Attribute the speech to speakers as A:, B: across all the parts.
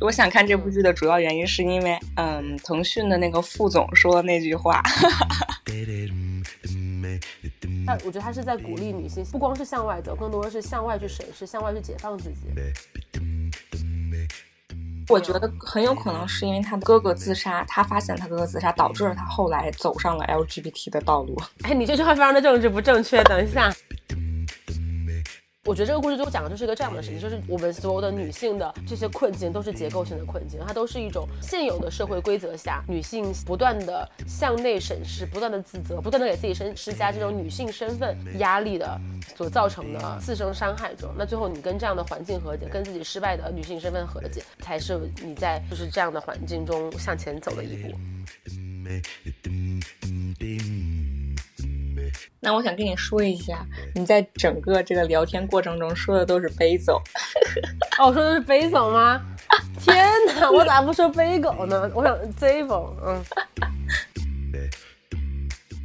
A: 我想看这部剧的主要原因是因为，嗯，腾讯的那个副总说的那句话。
B: 他我觉得他是在鼓励女性，不光是向外走，更多的是向外去审视，向外去解放自己。
A: 我觉得很有可能是因为他的哥哥自杀，他发现他哥哥自杀，导致了他后来走上了 LGBT 的道路。
B: 哎，你这句话非常的政治不正确。等一下。我觉得这个故事最后讲的就是一个这样的事情，就是我们所有的女性的这些困境都是结构性的困境，它都是一种现有的社会规则下女性不断的向内审视、不断的自责、不断的给自己身施加这种女性身份压力的所造成的自身伤害中。那最后你跟这样的环境和解，跟自己失败的女性身份和解，才是你在就是这样的环境中向前走的一步。
A: 那我想跟你说一下，你在整个这个聊天过程中说的都是悲走。
B: 哦，我说的是悲走吗？天哪，我咋不说悲狗呢？我想 Z 风，嗯。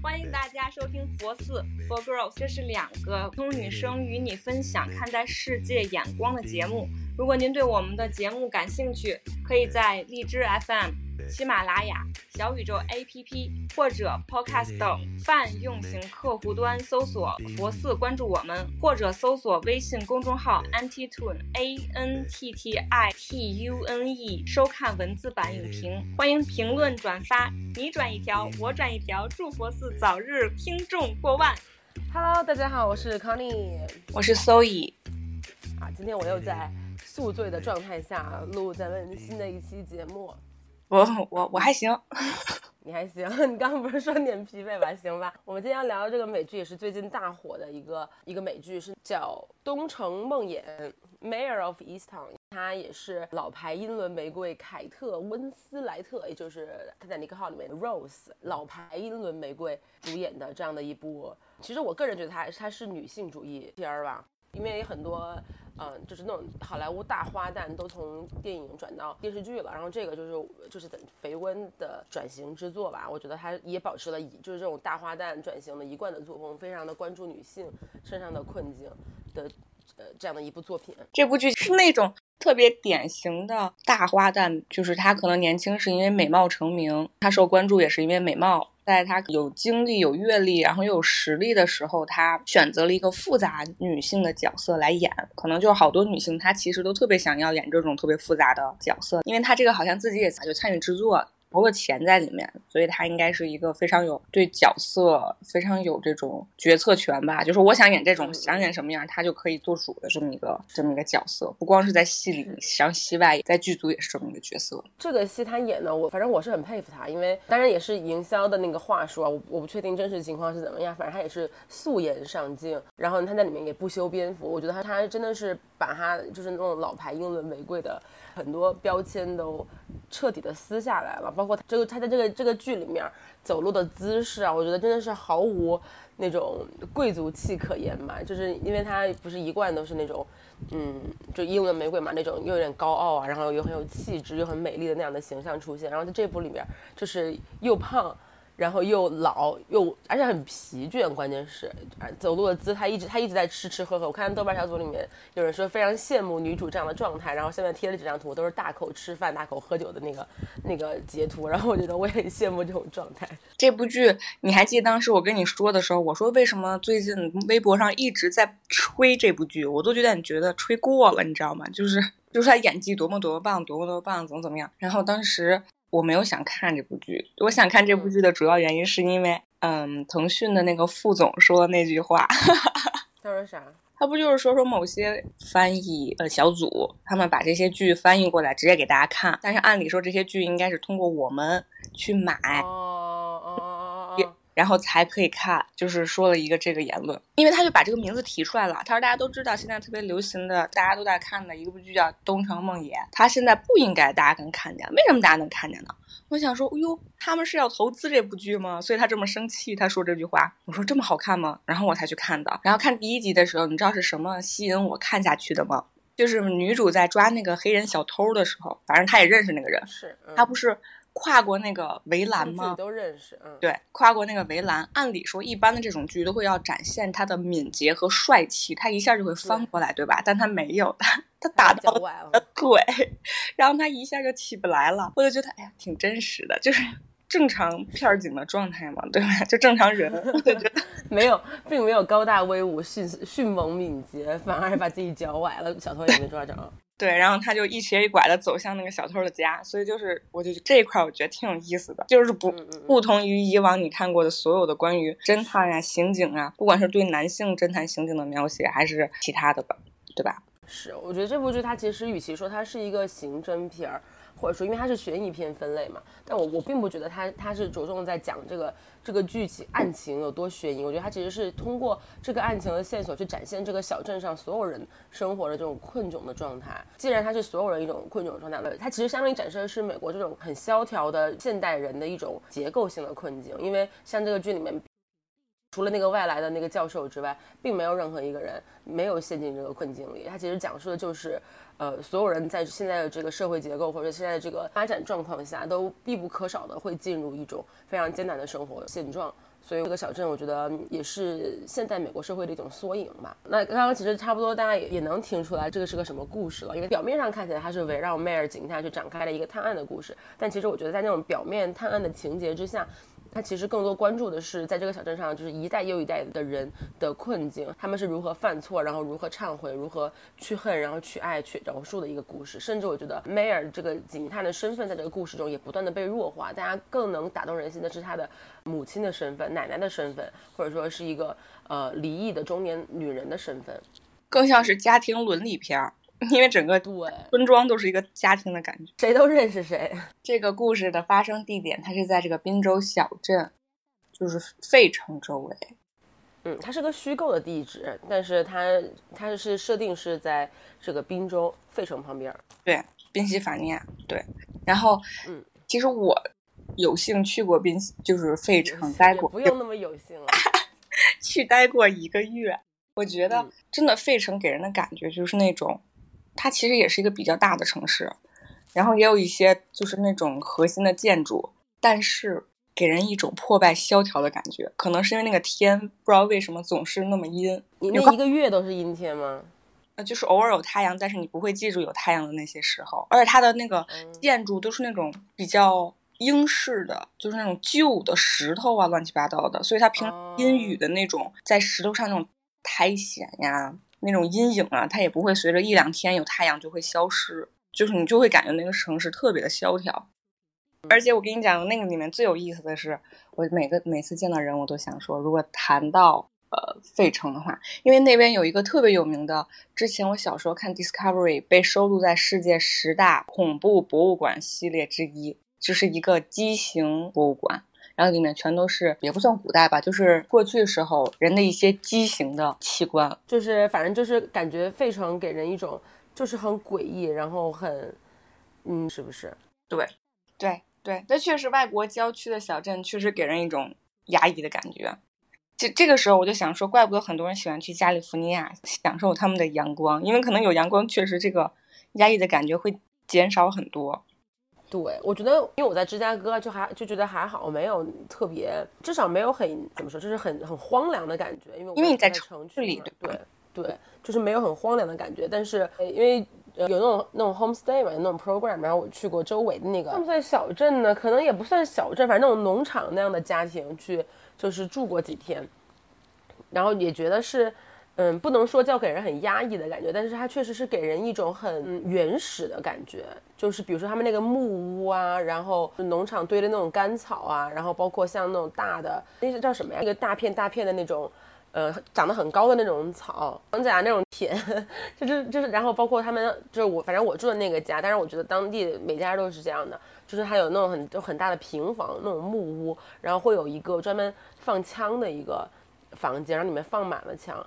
A: 欢迎大家收听佛寺 For Girls，这是两个普通女生与你分享看待世界眼光的节目。如果您对我们的节目感兴趣，可以在荔枝 FM。喜马拉雅、小宇宙 APP 或者 Podcast 等泛用型客户端搜索“佛寺”，关注我们，或者搜索微信公众号 “antitune a n t t i t u n e” 收看文字版影评。欢迎评论转发，你转一条，我转一条，祝佛寺早日听众过万。
B: Hello，大家好，我是 Connie，
A: 我是 Soy。
B: 啊，今天我又在宿醉的状态下录咱们新的一期节目。
A: 我我我还行，
B: 你还行，你刚刚不是说你很疲惫吧？行吧，我们今天要聊的这个美剧也是最近大火的一个一个美剧，是叫《东城梦魇》（Mayor of Easttown）。它也是老牌英伦玫瑰凯特温斯莱特，也就是《泰坦尼克号》里面的 Rose，老牌英伦玫瑰主演的这样的一部。其实我个人觉得它它是女性主义片儿吧，因为很多。嗯，就是那种好莱坞大花旦都从电影转到电视剧了，然后这个就是就是等肥温的转型之作吧。我觉得他也保持了以就是这种大花旦转型的一贯的作风，非常的关注女性身上的困境的呃这样的一部作品。
A: 这部剧是那种特别典型的大花旦，就是她可能年轻是因为美貌成名，她受关注也是因为美貌。在她有经历、有阅历，然后又有实力的时候，她选择了一个复杂女性的角色来演。可能就是好多女性，她其实都特别想要演这种特别复杂的角色，因为她这个好像自己也就参与制作。投了钱在里面，所以他应该是一个非常有对角色非常有这种决策权吧。就是我想演这种，想演什么样，他就可以做主的这么一个这么一个角色。不光是在戏里，像戏外，在剧组也是这么一个角色。
B: 这个戏他演的，我反正我是很佩服他，因为当然也是营销的那个话术啊，我我不确定真实情况是怎么样。反正他也是素颜上镜，然后他在里面也不修边幅。我觉得他他真的是把他就是那种老牌英伦玫瑰的。很多标签都彻底的撕下来了，包括这个他在这个这个剧里面走路的姿势啊，我觉得真的是毫无那种贵族气可言嘛，就是因为他不是一贯都是那种，嗯，就英伦玫瑰嘛那种又有点高傲啊，然后又很有气质又很美丽的那样的形象出现，然后在这部里面就是又胖。然后又老又，而且很疲倦，关键是，走路的姿态一直他一直在吃吃喝喝。我看豆瓣小组里面有人说非常羡慕女主这样的状态，然后下面贴了几张图，都是大口吃饭、大口喝酒的那个那个截图。然后我觉得我也很羡慕这种状态。
A: 这部剧你还记得当时我跟你说的时候，我说为什么最近微博上一直在吹这部剧，我都有点觉得吹过了，你知道吗？就是就是他演技多么多么棒，多么多么棒，怎么怎么样。然后当时。我没有想看这部剧，我想看这部剧的主要原因是因为，嗯，腾讯的那个副总说的那句话。
B: 他说啥？
A: 他不就是说说某些翻译呃小组，他们把这些剧翻译过来直接给大家看，但是按理说这些剧应该是通过我们去买。
B: 哦。
A: 然后才可以看，就是说了一个这个言论，因为他就把这个名字提出来了。他说大家都知道，现在特别流行的，大家都在看的一个部剧叫《东城梦魇》，他现在不应该大家能看见，为什么大家能看见呢？我想说，哎呦，他们是要投资这部剧吗？所以他这么生气，他说这句话。我说这么好看吗？然后我才去看的。然后看第一集的时候，你知道是什么吸引我看下去的吗？就是女主在抓那个黑人小偷的时候，反正她也认识那个人，
B: 是
A: 她不是。跨过那个围栏吗？
B: 都认识，嗯，
A: 对，跨过那个围栏。按理说，一般的这种剧都会要展现他的敏捷和帅气，他一下就会翻过来，对吧？但他没有，他他打到了腿，然后他一下就起不来了。我就觉得，哎呀，挺真实的，就是正常片警的状态嘛，对吧？就正常人，我就觉得
B: 没有，并没有高大威武、迅迅猛敏捷，反而把自己脚崴了，小偷也没抓着。
A: 对，然后他就一瘸一拐的走向那个小偷的家，所以就是，我就这一块我觉得挺有意思的，就是不不同于以往你看过的所有的关于侦探呀、刑警啊，不管是对男性侦探、刑警的描写，还是其他的吧，对吧？
B: 是，我觉得这部剧它其实与其说它是一个刑侦片儿。或者说，因为它是悬疑片分类嘛，但我我并不觉得它它是着重在讲这个这个剧情案情有多悬疑。我觉得它其实是通过这个案情的线索去展现这个小镇上所有人生活的这种困窘的状态。既然它是所有人一种困窘的状态，它其实相当于展示的是美国这种很萧条的现代人的一种结构性的困境。因为像这个剧里面。除了那个外来的那个教授之外，并没有任何一个人没有陷进这个困境里。他其实讲述的就是，呃，所有人在现在的这个社会结构或者现在的这个发展状况下，都必不可少的会进入一种非常艰难的生活现状。所以这个小镇，我觉得也是现代美国社会的一种缩影吧。那刚刚其实差不多，大家也也能听出来这个是个什么故事了。因为表面上看起来它是围绕迈尔警探去展开了一个探案的故事，但其实我觉得在那种表面探案的情节之下。他其实更多关注的是，在这个小镇上，就是一代又一代的人的困境，他们是如何犯错，然后如何忏悔，如何去恨，然后去爱，去饶恕的一个故事。甚至我觉得梅尔这个警探的身份，在这个故事中也不断的被弱化。大家更能打动人心的是他的母亲的身份、奶奶的身份，或者说是一个呃离异的中年女人的身份，
A: 更像是家庭伦理片儿。因为整个村庄都是一个家庭的感觉，
B: 谁都认识谁。
A: 这个故事的发生地点，它是在这个滨州小镇，就是费城周围。
B: 嗯，它是个虚构的地址，但是它它是设定是在这个滨州费城旁边。
A: 对，宾夕法尼亚。对，然后嗯，其实我有幸去过宾，就是费城待过，
B: 不用那么有幸了，
A: 去待过一个月。我觉得真的费城给人的感觉就是那种。它其实也是一个比较大的城市，然后也有一些就是那种核心的建筑，但是给人一种破败萧条的感觉。可能是因为那个天不知道为什么总是那么阴。
B: 你那一个月都是阴天吗？
A: 呃，就是偶尔有太阳，但是你不会记住有太阳的那些时候。而且它的那个建筑都是那种比较英式的，就是那种旧的石头啊，乱七八糟的，所以它平阴雨的那种在石头上那种苔藓呀。那种阴影啊，它也不会随着一两天有太阳就会消失，就是你就会感觉那个城市特别的萧条。而且我跟你讲，那个里面最有意思的是，我每个每次见到人，我都想说，如果谈到呃费城的话，因为那边有一个特别有名的，之前我小时候看 Discovery 被收录在世界十大恐怖博物馆系列之一，就是一个畸形博物馆。然后里面全都是，也不算古代吧，就是过去时候人的一些畸形的器官，
B: 就是反正就是感觉费城给人一种就是很诡异，然后很，嗯，是不是？
A: 对，对，对，那确实外国郊区的小镇确实给人一种压抑的感觉。这这个时候我就想说，怪不得很多人喜欢去加利福尼亚享受他们的阳光，因为可能有阳光，确实这个压抑的感觉会减少很多。
B: 对，我觉得，因为我在芝加哥就还就觉得还好，没有特别，至少没有很怎么说，就是很很荒凉的感觉。因为
A: 因为你
B: 在
A: 城市里，
B: 对对，就是没有很荒凉的感觉。但是因为有那种那种 homestay 嘛，那种 program，然后我去过周围的那个，算不算小镇呢？可能也不算小镇，反正那种农场那样的家庭去，就是住过几天，然后也觉得是。嗯，不能说叫给人很压抑的感觉，但是它确实是给人一种很原始的感觉。就是比如说他们那个木屋啊，然后农场堆的那种干草啊，然后包括像那种大的那是叫什么呀？那个大片大片的那种，呃，长得很高的那种草，房甲那种田，就是就是，然后包括他们就是我，反正我住的那个家，但是我觉得当地每家都是这样的，就是还有那种很就很大的平房那种木屋，然后会有一个专门放枪的一个房间，然后里面放满了枪。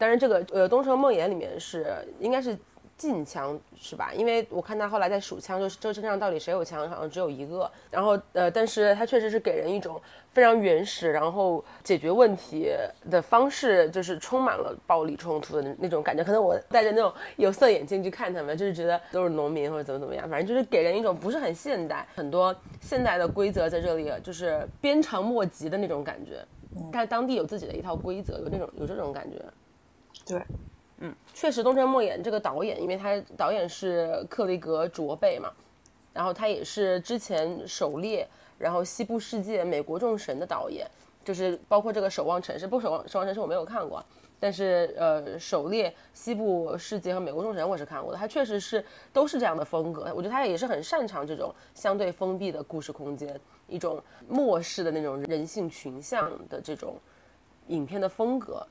B: 但是这个呃，《东城梦魇》里面是应该是禁枪是吧？因为我看他后来在数枪，就是这身上到底谁有枪，好像只有一个。然后呃，但是他确实是给人一种非常原始，然后解决问题的方式，就是充满了暴力冲突的那种感觉。可能我戴着那种有色眼镜去看他们，就是觉得都是农民或者怎么怎么样，反正就是给人一种不是很现代，很多现代的规则在这里就是鞭长莫及的那种感觉。但当地有自己的一套规则，有那种有这种感觉。
A: 对。
B: 嗯，确实，东城莫言这个导演，因为他导演是克雷格卓贝嘛，然后他也是之前狩猎，然后西部世界、美国众神的导演，就是包括这个守望城市，不守望守望城市我没有看过，但是呃，狩猎、西部世界和美国众神我是看过的，他确实是都是这样的风格，我觉得他也是很擅长这种相对封闭的故事空间，一种末世的那种人性群像的这种影片的风格。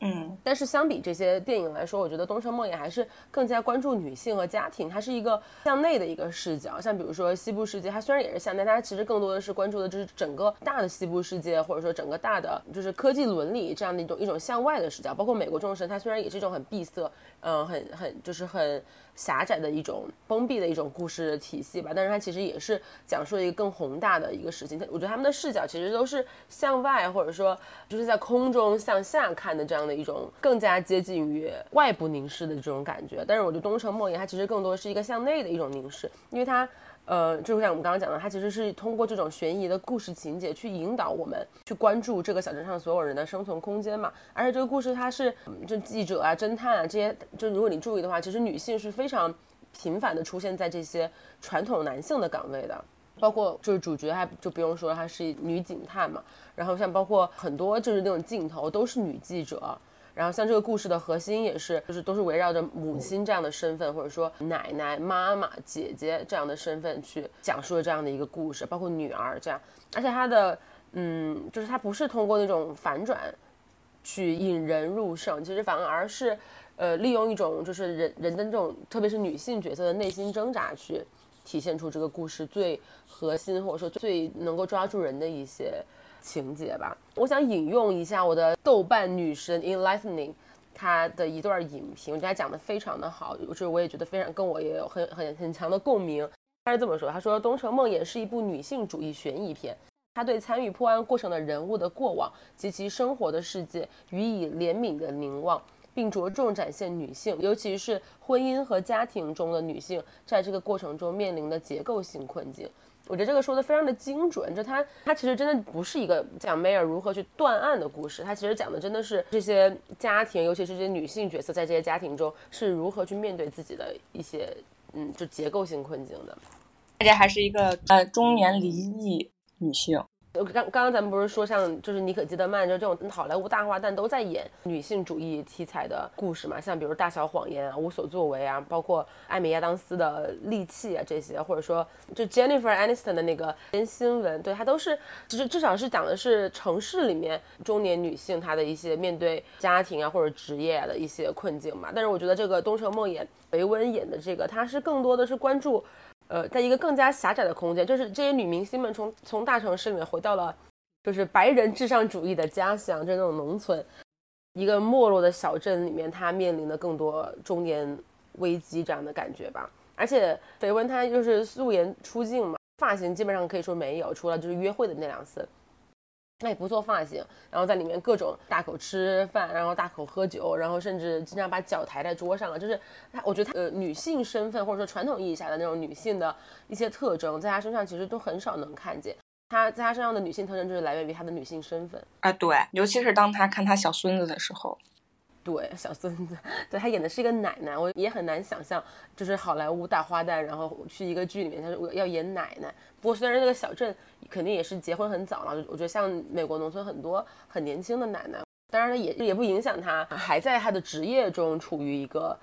A: 嗯，
B: 但是相比这些电影来说，我觉得《东城梦魇》还是更加关注女性和家庭，它是一个向内的一个视角。像比如说《西部世界》，它虽然也是向内，但它其实更多的是关注的就是整个大的西部世界，或者说整个大的就是科技伦理这样的一种一种向外的视角。包括《美国众神》，它虽然也是一种很闭塞，嗯，很很就是很。狭窄的一种封闭的一种故事体系吧，但是它其实也是讲述了一个更宏大的一个事情。我觉得他们的视角其实都是向外，或者说就是在空中向下看的这样的一种更加接近于外部凝视的这种感觉。但是我觉得《东城梦魇》它其实更多是一个向内的一种凝视，因为它。呃，就像我们刚刚讲的，它其实是通过这种悬疑的故事情节去引导我们去关注这个小镇上所有人的生存空间嘛。而且这个故事它是，就记者啊、侦探啊这些，就如果你注意的话，其实女性是非常频繁的出现在这些传统男性的岗位的，包括就是主角，还就不用说她是女警探嘛。然后像包括很多就是那种镜头都是女记者。然后像这个故事的核心也是，就是都是围绕着母亲这样的身份，或者说奶奶、妈妈、姐姐这样的身份去讲述的这样的一个故事，包括女儿这样。而且它的，嗯，就是它不是通过那种反转去引人入胜，其实反而是，呃，利用一种就是人人的这种，特别是女性角色的内心挣扎去体现出这个故事最核心，或者说最能够抓住人的一些。情节吧，我想引用一下我的豆瓣女神 Enlightening，她的一段影评，我觉得她讲的非常的好，就是我也觉得非常跟我也有很很很强的共鸣。她是这么说，她说《东城梦魇》是一部女性主义悬疑片，她对参与破案过程的人物的过往及其生活的世界予以怜悯的凝望，并着重展现女性，尤其是婚姻和家庭中的女性在这个过程中面临的结构性困境。我觉得这个说的非常的精准，就他他其实真的不是一个讲梅尔如何去断案的故事，他其实讲的真的是这些家庭，尤其是这些女性角色在这些家庭中是如何去面对自己的一些嗯，就结构性困境的。
A: 大家还是一个呃中年离异女性。
B: 刚刚刚咱们不是说像就是妮可基德曼就这种好莱坞大花旦都在演女性主义题材的故事嘛？像比如《大小谎言》啊，《无所作为》啊，包括艾米亚当斯的《利器》啊这些，或者说就 Jennifer Aniston 的那个《新闻》，对它都是其实至少是讲的是城市里面中年女性她的一些面对家庭啊或者职业的一些困境嘛。但是我觉得这个《东城梦魇》维温演的这个，它是更多的是关注。呃，在一个更加狭窄的空间，就是这些女明星们从从大城市里面回到了，就是白人至上主义的家乡，就是那种农村，一个没落的小镇里面，她面临的更多中年危机这样的感觉吧。而且绯闻她就是素颜出镜嘛，发型基本上可以说没有，除了就是约会的那两次。那也不做发型，然后在里面各种大口吃饭，然后大口喝酒，然后甚至经常把脚抬在桌上了。就是他，我觉得他呃女性身份或者说传统意义下的那种女性的一些特征，在他身上其实都很少能看见。他在他身上的女性特征就是来源于他的女性身份
A: 啊，对，尤其是当他看他小孙子的时候。
B: 对小孙子，对他演的是一个奶奶，我也很难想象，就是好莱坞大花旦，然后去一个剧里面，他说要演奶奶。不过虽然那个小镇肯定也是结婚很早了，我觉得像美国农村很多很年轻的奶奶，当然也也不影响他还在他的职业中处于一个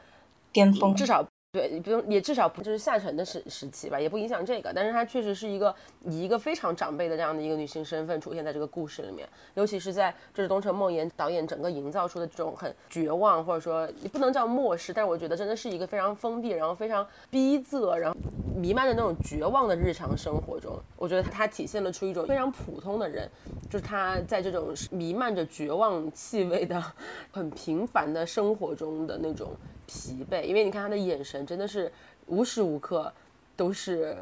A: 巅峰，
B: 至少。对，不用也至少不就是下沉的时时期吧，也不影响这个。但是她确实是一个以一个非常长辈的这样的一个女性身份出现在这个故事里面，尤其是在就是东城梦魇导演整个营造出的这种很绝望，或者说你不能叫漠视，但是我觉得真的是一个非常封闭，然后非常逼仄，然后弥漫的那种绝望的日常生活中，我觉得它体现了出一种非常普通的人，就是他在这种弥漫着绝望气味的 很平凡的生活中的那种。疲惫，因为你看他的眼神真的是无时无刻都是，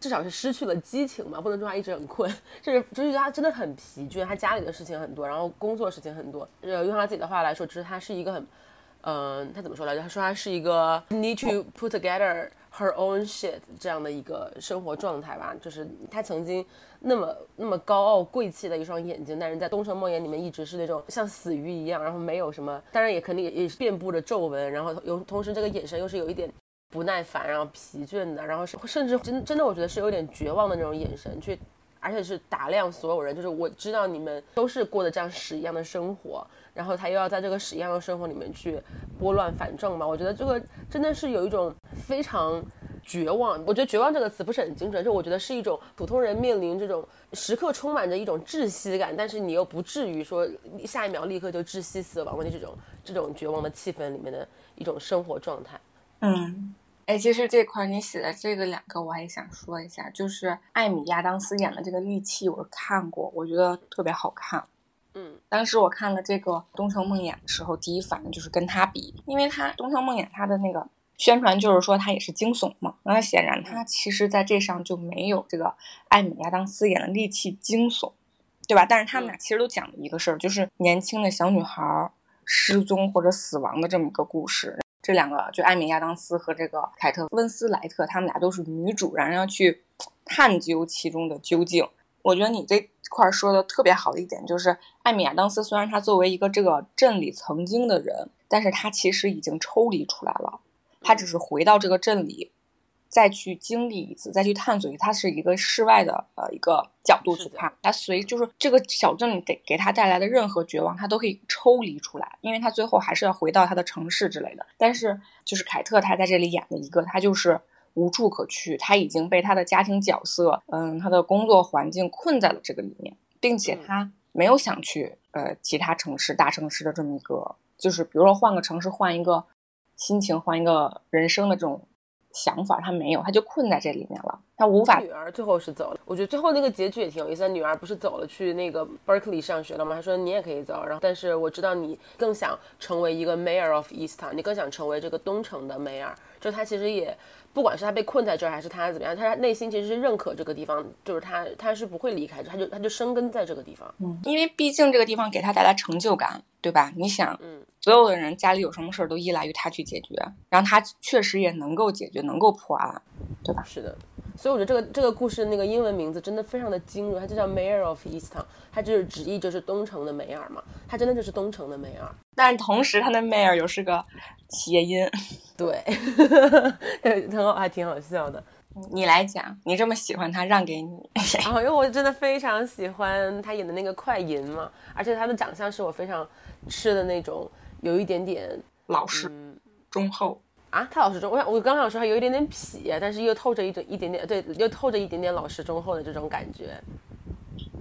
B: 至少是失去了激情嘛，不能说他一直很困，就是就是他真的很疲倦，他家里的事情很多，然后工作事情很多，呃，用他自己的话来说，就是他是一个很，嗯，他怎么说来着？他说他是一个 need to put together。Her own shit 这样的一个生活状态吧，就是她曾经那么那么高傲贵气的一双眼睛，但是在《东城梦魇》里面一直是那种像死鱼一样，然后没有什么，当然也肯定也是遍布着皱纹，然后有同时这个眼神又是有一点不耐烦，然后疲倦的，然后甚至真真的我觉得是有点绝望的那种眼神，去而且是打量所有人，就是我知道你们都是过的这样屎一样的生活。然后他又要在这个屎一样的生活里面去拨乱反正嘛？我觉得这个真的是有一种非常绝望。我觉得“绝望”这个词不是很精准，就我觉得是一种普通人面临这种时刻充满着一种窒息感，但是你又不至于说下一秒立刻就窒息死亡的这种这种绝望的气氛里面的一种生活状态。
A: 嗯，哎，其实这块你写的这个两个我还想说一下，就是艾米亚当斯演的这个利器，我看过，我觉得特别好看。
B: 嗯，
A: 当时我看了这个《东城梦魇》的时候，第一反应就是跟他比，因为他《东城梦魇》他的那个宣传就是说他也是惊悚嘛，那显然他其实在这上就没有这个艾米亚当斯演的利器惊悚，对吧？但是他们俩其实都讲了一个事儿，就是年轻的小女孩失踪或者死亡的这么一个故事。这两个就艾米亚当斯和这个凯特温斯莱特，他们俩都是女主，然后要去探究其中的究竟。我觉得你这块说的特别好的一点就是，艾米亚当斯虽然他作为一个这个镇里曾经的人，但是他其实已经抽离出来了，他只是回到这个镇里，再去经历一次，再去探索一次，他是一个室外的呃一个角度去看，他随就是这个小镇给给他带来的任何绝望，他都可以抽离出来，因为他最后还是要回到他的城市之类的。但是就是凯特他在这里演的一个，他就是。无处可去，他已经被他的家庭角色，嗯，他的工作环境困在了这个里面，并且他没有想去呃其他城市、大城市的这么一个，就是比如说换个城市、换一个心情、换一个人生的这种。想法他没有，他就困在这里面了，他无法。
B: 女儿最后是走了，我觉得最后那个结局也挺有意思。女儿不是走了去那个 Berkeley 上学了吗？他说你也可以走，然后但是我知道你更想成为一个 Mayor of Easton，你更想成为这个东城的 Mayor。就他其实也不管是他被困在这儿还是他怎么样，他内心其实是认可这个地方，就是他他是不会离开，他就他就生根在这个地方。
A: 嗯，因为毕竟这个地方给他带来成就感，对吧？你想，
B: 嗯。
A: 所有的人家里有什么事儿都依赖于他去解决，然后他确实也能够解决，能够破案，对吧？
B: 是的，所以我觉得这个这个故事那个英文名字真的非常的精准，它就叫 Mayor of East Town，它就是直译就是东城的梅尔嘛，它真的就是东城的梅尔，
A: 但是同时它的 Mayor 又是个谐音，
B: 对，很好，还挺好笑的。
A: 你来讲，你这么喜欢他，让给你。
B: 然 后因为我真的非常喜欢他演的那个快银嘛，而且他的长相是我非常吃的那种。有一点点
A: 老实、忠厚
B: 啊，他老实忠，我想我刚想说他有一点点痞，但是又透着一种一点点对，又透着一点点老实忠厚的这种感觉。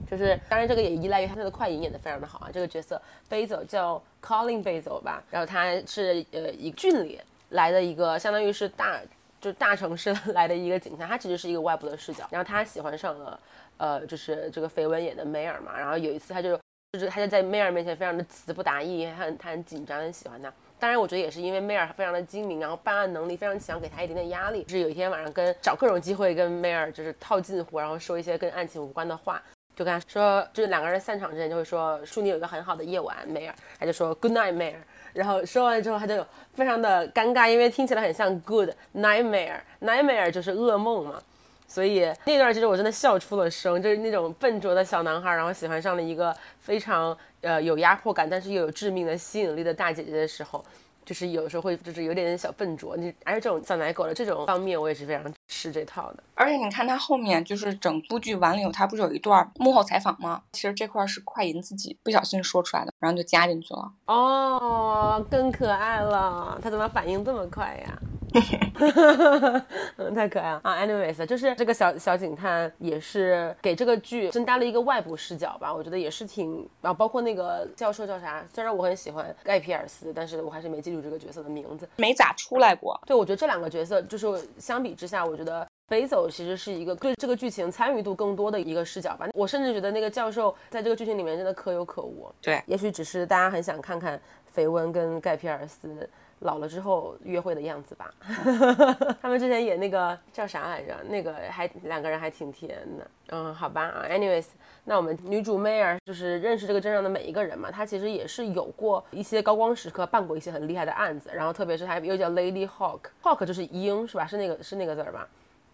B: 就是当然这个也依赖于他的快银演的非常的好啊，这个角色 Basil 叫 Colin Basil 吧，然后他是呃一郡里来的一个，相当于是大就大城市来的一个警察，他其实是一个外部的视角，然后他喜欢上了呃就是这个绯闻演的梅尔嘛，然后有一次他就。就是他就在梅尔面前非常的词不达意，他很他很紧张，很喜欢他。当然，我觉得也是因为梅尔非常的精明，然后办案能力非常强，给他一点点压力。就是有一天晚上跟找各种机会跟梅尔就是套近乎，然后说一些跟案情无关的话，就跟他说，就是两个人散场之前就会说祝你有一个很好的夜晚，梅尔。他就说 Good night，梅尔。然后说完之后他就非常的尴尬，因为听起来很像 Good nightmare，nightmare 就是噩梦嘛。所以那段其实我真的笑出了声，就是那种笨拙的小男孩，然后喜欢上了一个非常呃有压迫感，但是又有致命的吸引力的大姐姐的时候，就是有时候会就是有点点小笨拙。你而且这种小奶狗的这种方面，我也是非常吃这套的。
A: 而且你看他后面就是整部剧完了以后，他不是有一段幕后采访吗？其实这块是快银自己不小心说出来的，然后就加进去了。
B: 哦，更可爱了，他怎么反应这么快呀？嗯，太可爱了啊！Anyways，就是这个小小警探也是给这个剧增加了一个外部视角吧，我觉得也是挺啊，包括那个教授叫啥？虽然我很喜欢盖皮尔斯，但是我还是没记住这个角色的名字，
A: 没咋出来过。
B: 对，我觉得这两个角色就是相比之下，我觉得北走其实是一个对这个剧情参与度更多的一个视角吧。我甚至觉得那个教授在这个剧情里面真的可有可无。
A: 对，
B: 也许只是大家很想看看菲温跟盖皮尔斯。老了之后约会的样子吧。他们之前演那个叫啥来着？那个还两个人还挺甜的。嗯，好吧啊，anyways。那我们女主 Mayor 就是认识这个镇上的每一个人嘛，她其实也是有过一些高光时刻，办过一些很厉害的案子，然后特别是她又叫 Lady Hawk，Hawk 就是鹰是吧？是那个是那个字儿吧？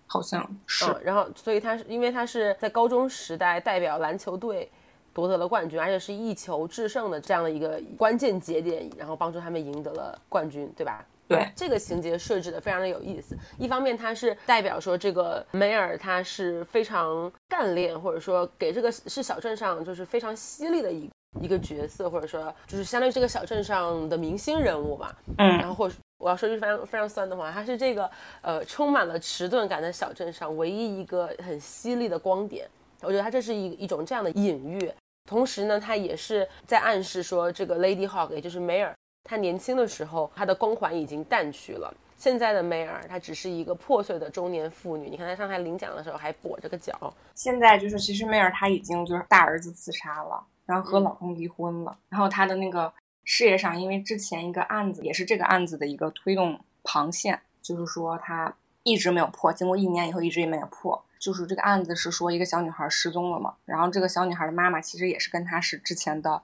A: 好像是。
B: 然后所以她是因为她是在高中时代代表篮球队夺得了冠军，而且是一球制胜的这样的一个关键节点，然后帮助他们赢得了冠军，对吧？
A: 对
B: 这个情节设置的非常的有意思，一方面它是代表说这个梅尔他是非常干练，或者说给这个是小镇上就是非常犀利的一一个角色，或者说就是相当于这个小镇上的明星人物吧。
A: 嗯，
B: 然后或者我要说句非常非常酸的话，他是这个呃充满了迟钝感的小镇上唯一一个很犀利的光点。我觉得他这是一一种这样的隐喻，同时呢，他也是在暗示说这个 Lady Hawk 也就是梅尔。她年轻的时候，她的光环已经淡去了。现在的梅尔，她只是一个破碎的中年妇女。你看她上台领奖的时候还跛着个脚。
A: 现在就是，其实梅尔她已经就是大儿子自杀了，然后和老公离婚了。然后她的那个事业上，因为之前一个案子也是这个案子的一个推动旁线，就是说她一直没有破，经过一年以后一直也没有破。就是这个案子是说一个小女孩失踪了嘛，然后这个小女孩的妈妈其实也是跟她是之前的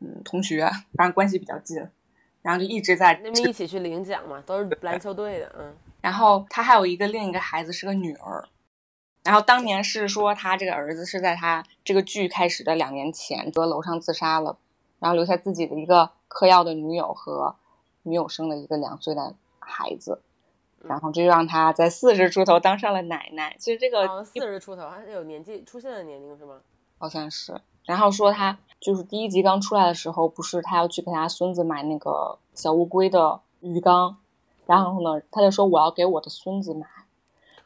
A: 嗯同学，反正关系比较近。然后就一直在
B: 那边一起去领奖嘛，都是篮球队的，嗯。
A: 然后他还有一个另一个孩子是个女儿，然后当年是说他这个儿子是在他这个剧开始的两年前在楼上自杀了，然后留下自己的一个嗑药的女友和女友生的一个两岁的孩子，然后这就让他在四十出头当上了奶奶。其实这个
B: 四十出头还是有年纪出现的年龄是吗？
A: 好像是。然后说他。就是第一集刚出来的时候，不是他要去给他孙子买那个小乌龟的鱼缸，然后呢，他就说我要给我的孙子买。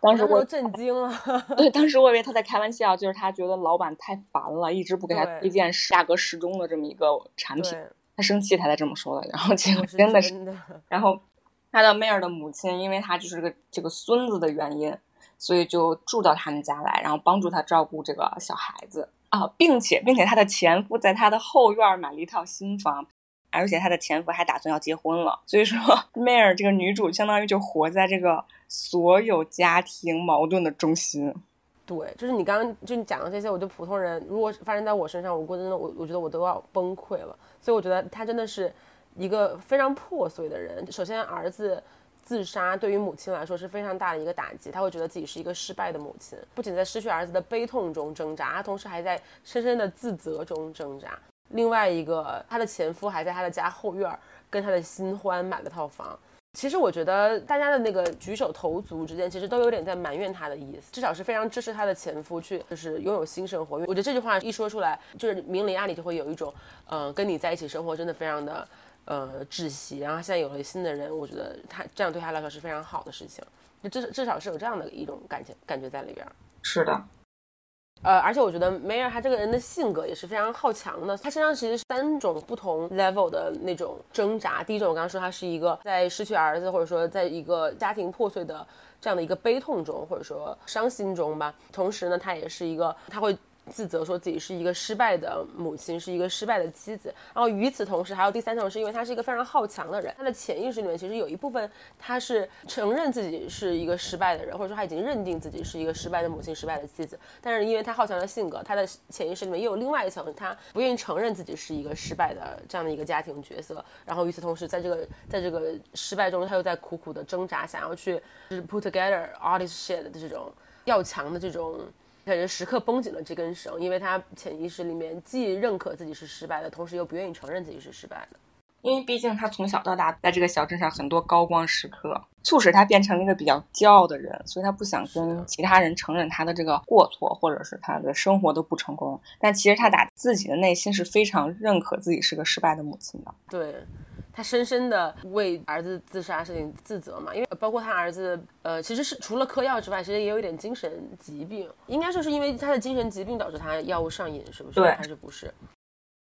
A: 当时我
B: 震惊了。
A: 对，当时我以为他在开玩笑，就是他觉得老板太烦了，一直不给他推荐价格适中的这么一个产品，他生气他才这么说的。然后结果真的是，然后他的妹儿的母亲，因为他就是个这个孙子的原因，所以就住到他们家来，然后帮助他照顾这个小孩子。啊，并且，并且她的前夫在她的后院买了一套新房，而且她的前夫还打算要结婚了。所以说，梅尔这个女主相当于就活在这个所有家庭矛盾的中心。
B: 对，就是你刚刚就你讲的这些，我就普通人，如果发生在我身上，我估真的我我觉得我都要崩溃了。所以我觉得她真的是一个非常破碎的人。首先，儿子。自杀对于母亲来说是非常大的一个打击，她会觉得自己是一个失败的母亲，不仅在失去儿子的悲痛中挣扎，她同时还在深深的自责中挣扎。另外一个，她的前夫还在她的家后院跟她的新欢买了套房。其实我觉得大家的那个举手投足之间，其实都有点在埋怨她的意思，至少是非常支持她的前夫去，就是拥有新生活。因为我觉得这句话一说出来，就是明里暗里就会有一种，嗯，跟你在一起生活真的非常的。呃，窒息，然后现在有了新的人，我觉得他这样对他来说是非常好的事情，就至至少是有这样的一种感情感觉在里边。
A: 是的，
B: 呃，而且我觉得梅尔他这个人的性格也是非常好强的，他身上其实是三种不同 level 的那种挣扎。第一种，我刚刚说他是一个在失去儿子，或者说在一个家庭破碎的这样的一个悲痛中，或者说伤心中吧。同时呢，他也是一个他会。自责说自己是一个失败的母亲，是一个失败的妻子。然后与此同时，还有第三种，是因为他是一个非常好强的人，他的潜意识里面其实有一部分他是承认自己是一个失败的人，或者说他已经认定自己是一个失败的母亲、失败的妻子。但是因为他好强的性格，他的潜意识里面又有另外一层，他不愿意承认自己是一个失败的这样的一个家庭角色。然后与此同时，在这个在这个失败中，他又在苦苦的挣扎，想要去就是 put together all this shit 的这种要强的这种。感觉时刻绷紧了这根绳，因为他潜意识里面既认可自己是失败的，同时又不愿意承认自己是失败的。
A: 因为毕竟他从小到大在这个小镇上很多高光时刻，促使他变成了一个比较骄傲的人，所以他不想跟其他人承认他的这个过错，或者是他的生活都不成功。但其实他打自己的内心是非常认可自己是个失败的母亲的。
B: 对。他深深的为儿子自杀事情自责嘛，因为包括他儿子，呃，其实是除了嗑药之外，其实也有一点精神疾病，应该说是因为他的精神疾病导致他药物上瘾，是不是？
A: 对，
B: 还是不是？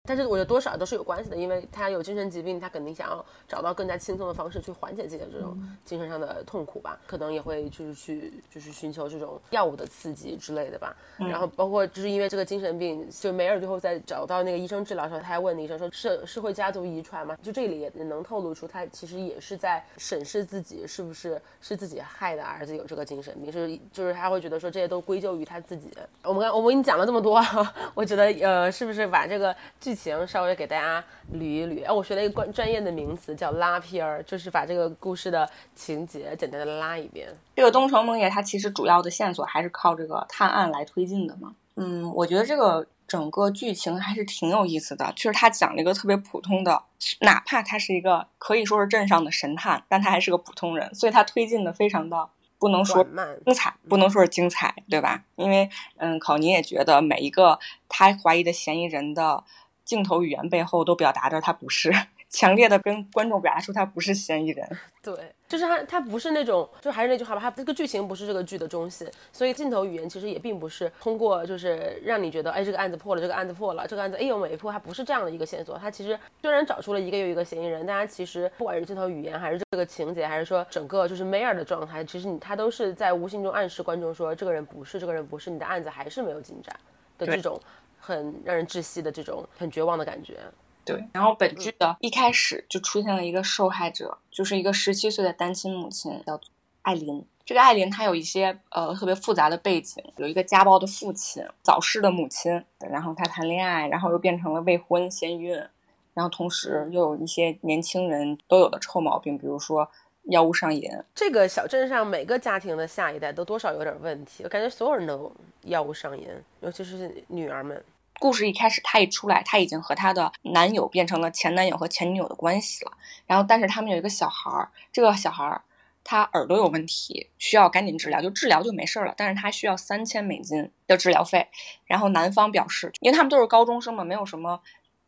B: 但是我觉得多少都是有关系的，因为他有精神疾病，他肯定想要找到更加轻松的方式去缓解自己的这种精神上的痛苦吧，可能也会就是去就是寻求这种药物的刺激之类的吧。然后包括就是因为这个精神病，就梅尔最后在找到那个医生治疗的时候，他还问医生说是是会家族遗传吗？就这里也能透露出他其实也是在审视自己是不是是自己害的儿子有这个精神病，是就是他会觉得说这些都归咎于他自己。我们刚我们给你讲了这么多，我觉得呃是不是把这个剧情稍微给大家捋一捋？哎，我学了一个专专业的名词叫拉片儿，就是把这个故事的情节简单的拉一遍。
A: 这个东城梦魇它其实主要的线索还是靠这个探案来推进的嘛。嗯，我觉得这个整个剧情还是挺有意思的，就是他讲了一个特别普通的，哪怕他是一个可以说是镇上的神探，但他还是个普通人，所以他推进的非常的不能说精彩，不能说是精彩，对吧？因为嗯，考尼也觉得每一个他怀疑的嫌疑人的镜头语言背后都表达着他不是。强烈的跟观众表达出他不是嫌疑人，
B: 对，就是他，他不是那种，就还是那句话吧，他这个剧情不是这个剧的中心，所以镜头语言其实也并不是通过，就是让你觉得，哎，这个案子破了，这个案子破了，这个案子哎呦没破，它不是这样的一个线索，它其实虽然找出了一个又一个嫌疑人，大家其实不管是镜头语言，还是这个情节，还是说整个就是梅尔的状态，其实你他都是在无形中暗示观众说，这个人不是，这个人不是，你的案子还是没有进展的这种很让人窒息的这种很绝望的感觉。
A: 对，然后本剧的一开始就出现了一个受害者，就是一个十七岁的单亲母亲，叫做艾琳。这个艾琳她有一些呃特别复杂的背景，有一个家暴的父亲，早逝的母亲，然后她谈恋爱，然后又变成了未婚先孕，然后同时又有一些年轻人都有的臭毛病，比如说药物上瘾。
B: 这个小镇上每个家庭的下一代都多少有点问题，我感觉所有人都药物上瘾，尤其是女儿们。
A: 故事一开始，她一出来，她已经和她的男友变成了前男友和前女友的关系了。然后，但是他们有一个小孩儿，这个小孩儿他耳朵有问题，需要赶紧治疗，就治疗就没事了。但是他需要三千美金的治疗费。然后男方表示，因为他们都是高中生嘛，没有什么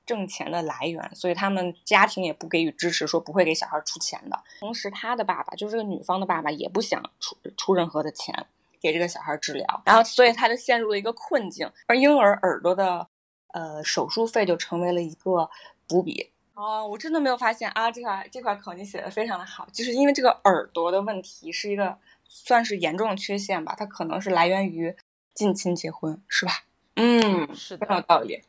A: 挣钱的来源，所以他们家庭也不给予支持，说不会给小孩出钱的。同时，他的爸爸就是这个女方的爸爸，也不想出出任何的钱。给这个小孩治疗，然后所以他就陷入了一个困境，而婴儿耳朵的呃手术费就成为了一个伏笔。哦，我真的没有发现啊，这块这块口你写的非常的好，就是因为这个耳朵的问题是一个算是严重的缺陷吧，它可能是来源于近亲结婚，是吧？嗯，
B: 是
A: 非常有道理。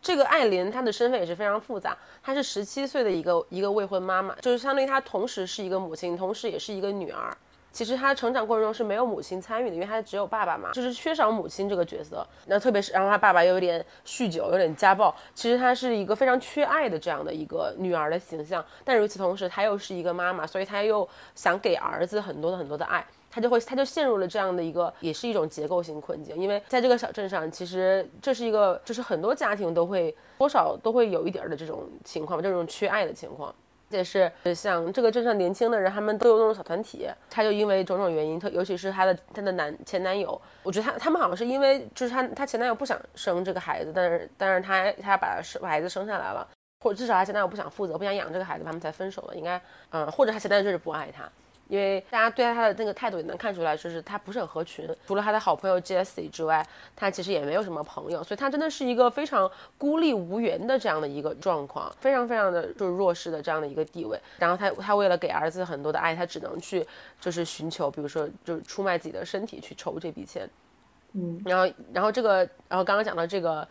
B: 这个艾琳她的身份也是非常复杂，她是十七岁的一个一个未婚妈妈，就是相当于她同时是一个母亲，同时也是一个女儿。其实他成长过程中是没有母亲参与的，因为他只有爸爸嘛，就是缺少母亲这个角色。那特别是，然后他爸爸又有点酗酒，有点家暴。其实他是一个非常缺爱的这样的一个女儿的形象。但与此同时，她又是一个妈妈，所以她又想给儿子很多的很多的爱，她就会，她就陷入了这样的一个，也是一种结构性困境。因为在这个小镇上，其实这是一个，就是很多家庭都会多少都会有一点的这种情况，这种缺爱的情况。且是像这个镇上年轻的人，他们都有那种小团体。他就因为种种原因，特尤其是他的他的男前男友，我觉得他他们好像是因为就是他他前男友不想生这个孩子，但是但是他他把生孩子生下来了，或者至少他前男友不想负责，不想养这个孩子，他们才分手了。应该嗯，或者他前男友就是不爱他。因为大家对他的那个态度也能看出来，就是他不是很合群。除了他的好朋友 Jessie 之外，他其实也没有什么朋友，所以他真的是一个非常孤立无援的这样的一个状况，非常非常的就是弱势的这样的一个地位。然后他他为了给儿子很多的爱，他只能去就是寻求，比如说就是出卖自己的身体去筹这笔钱。
A: 嗯，
B: 然后然后这个然后刚刚讲到这个。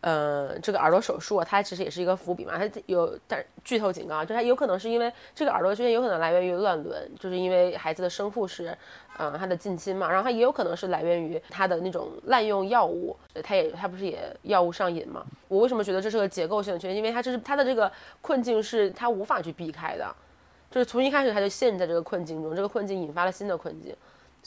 B: 呃，这个耳朵手术啊，它其实也是一个伏笔嘛。它有，但剧透警告，就它有可能是因为这个耳朵缺陷，有可能来源于乱伦，就是因为孩子的生父是，呃，他的近亲嘛。然后它也有可能是来源于他的那种滥用药物，他也他不是也药物上瘾嘛。我为什么觉得这是个结构性的缺陷？因为他这是他的这个困境是他无法去避开的，就是从一开始他就陷在这个困境中，这个困境引发了新的困境。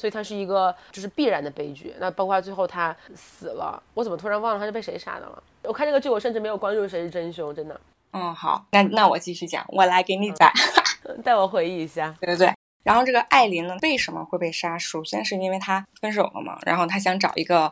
B: 所以它是一个就是必然的悲剧。那包括最后他死了，我怎么突然忘了他是被谁杀的了？我看这个剧，我甚至没有关注谁是真凶，真的。
A: 嗯，好，那那我继续讲，我来给你讲，
B: 带我回忆一下。
A: 对对对。然后这个艾琳呢，为什么会被杀？首先是因为她分手了嘛，然后她想找一个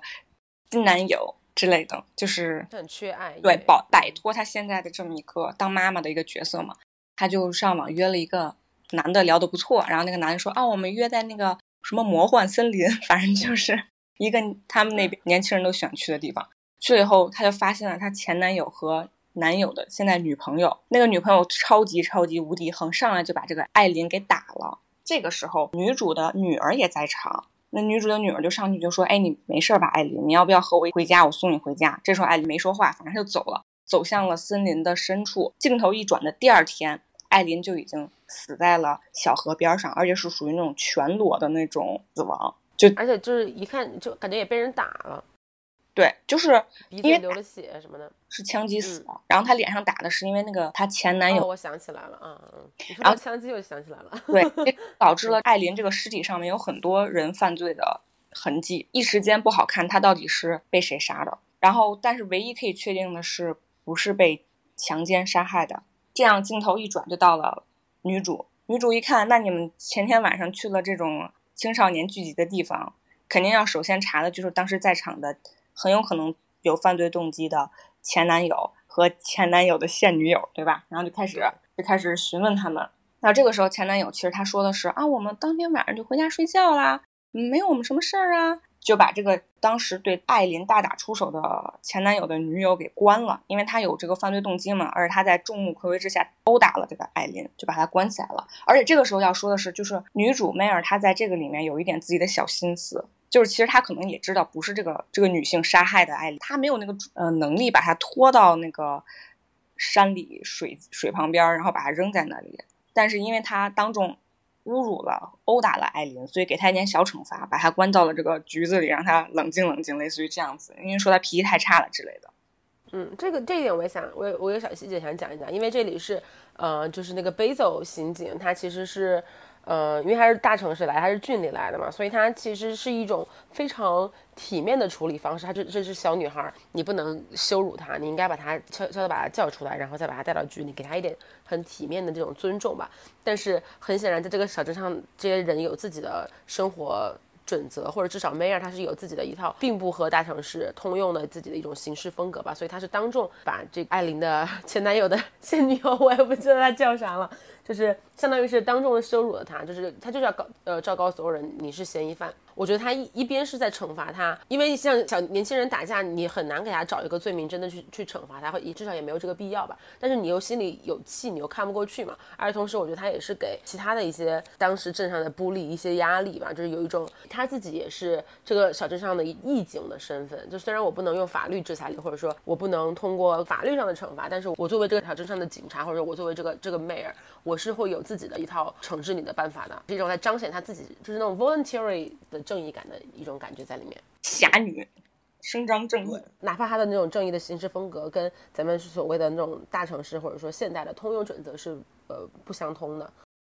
A: 新男友之类的，就是
B: 很缺爱，
A: 对，保摆脱她现在的这么一个当妈妈的一个角色嘛。她就上网约了一个男的，聊得不错，然后那个男的说啊，我们约在那个。什么魔幻森林，反正就是一个他们那边年轻人都喜欢去的地方。去了以后，她就发现了她前男友和男友的现在女朋友，那个女朋友超级超级无敌横，上来就把这个艾琳给打了。这个时候，女主的女儿也在场，那女主的女儿就上去就说：“哎，你没事吧，艾琳？你要不要和我回家？我送你回家。”这时候艾琳没说话，反正就走了，走向了森林的深处。镜头一转的第二天，艾琳就已经死在了小河边上，而且是属于那种全裸的那种死亡，就
B: 而且就是一看就感觉也被人打了。
A: 对，就是因为
B: 流了血什么的，
A: 是枪击死的。然后她脸上打的是因为那个她前男友。
B: 我想起来了，嗯嗯。然后枪击我想起来了。
A: 对，导致了艾琳这个尸体上面有很多人犯罪的痕迹，一时间不好看，她到底是被谁杀的。然后，但是唯一可以确定的是，不是被强奸杀害的。这样镜头一转就到了女主，女主一看，那你们前天晚上去了这种青少年聚集的地方，肯定要首先查的就是当时在场的。很有可能有犯罪动机的前男友和前男友的现女友，对吧？然后就开始就开始询问他们。那这个时候前男友其实他说的是啊，我们当天晚上就回家睡觉啦，没有我们什么事儿啊，就把这个当时对艾琳大打出手的前男友的女友给关了，因为他有这个犯罪动机嘛，而且他在众目睽睽之下殴打了这个艾琳，就把他关起来了。而且这个时候要说的是，就是女主梅尔她在这个里面有一点自己的小心思。就是其实他可能也知道不是这个这个女性杀害的艾琳，他没有那个呃能力把她拖到那个山里水水旁边，然后把她扔在那里。但是因为他当众侮辱了、殴打了艾琳，所以给他一点小惩罚，把他关到了这个局子里，让他冷静冷静，类似于这样子。因为说他脾气太差了之类的。
B: 嗯，这个这一点我也想，我我有小细节想讲一讲，因为这里是呃，就是那个北走刑警，他其实是。呃，因为他是大城市来，他是郡里来的嘛，所以他其实是一种非常体面的处理方式。他这这是小女孩，你不能羞辱她，你应该把她悄悄的把她叫出来，然后再把她带到局里，给她一点很体面的这种尊重吧。但是很显然，在这个小镇上，这些人有自己的生活。准则，或者至少 Mayer 他是有自己的一套，并不和大城市通用的自己的一种行事风格吧，所以他是当众把这艾琳的前男友的 现女友，我也不知道他叫啥了，就是相当于是当众羞辱了他，就是他就是要告呃昭告所有人你是嫌疑犯。我觉得他一一边是在惩罚他，因为像小年轻人打架，你很难给他找一个罪名，真的去去惩罚他，或至少也没有这个必要吧。但是你又心里有气，你又看不过去嘛。而同时，我觉得他也是给其他的一些当时镇上的布利一些压力吧，就是有一种他自己也是这个小镇上的义警的身份。就虽然我不能用法律制裁你，或者说我不能通过法律上的惩罚，但是我作为这个小镇上的警察，或者说我作为这个这个 mayor，我是会有自己的一套惩治你的办法的。这种在彰显他自己就是那种 voluntary 的。正义感的一种感觉在里面，
A: 侠女，伸张正义，
B: 哪怕他的那种正义的行事风格跟咱们所谓的那种大城市或者说现代的通用准则是呃不相通的，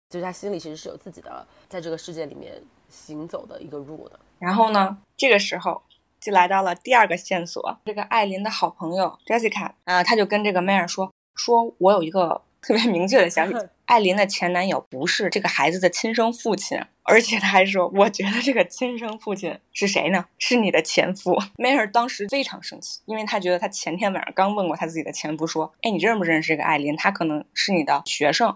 B: 就是他心里其实是有自己的在这个世界里面行走的一个路的。
A: 然后呢，这个时候就来到了第二个线索，这个艾琳的好朋友 Jessica 啊，他就跟这个 m a y e r 说，说我有一个特别明确的消息。艾琳的前男友不是这个孩子的亲生父亲，而且他还说：“我觉得这个亲生父亲是谁呢？是你的前夫。”梅尔当时非常生气，因为他觉得他前天晚上刚问过他自己的前夫说：“哎，你认不认识这个艾琳？他可能是你的学生。”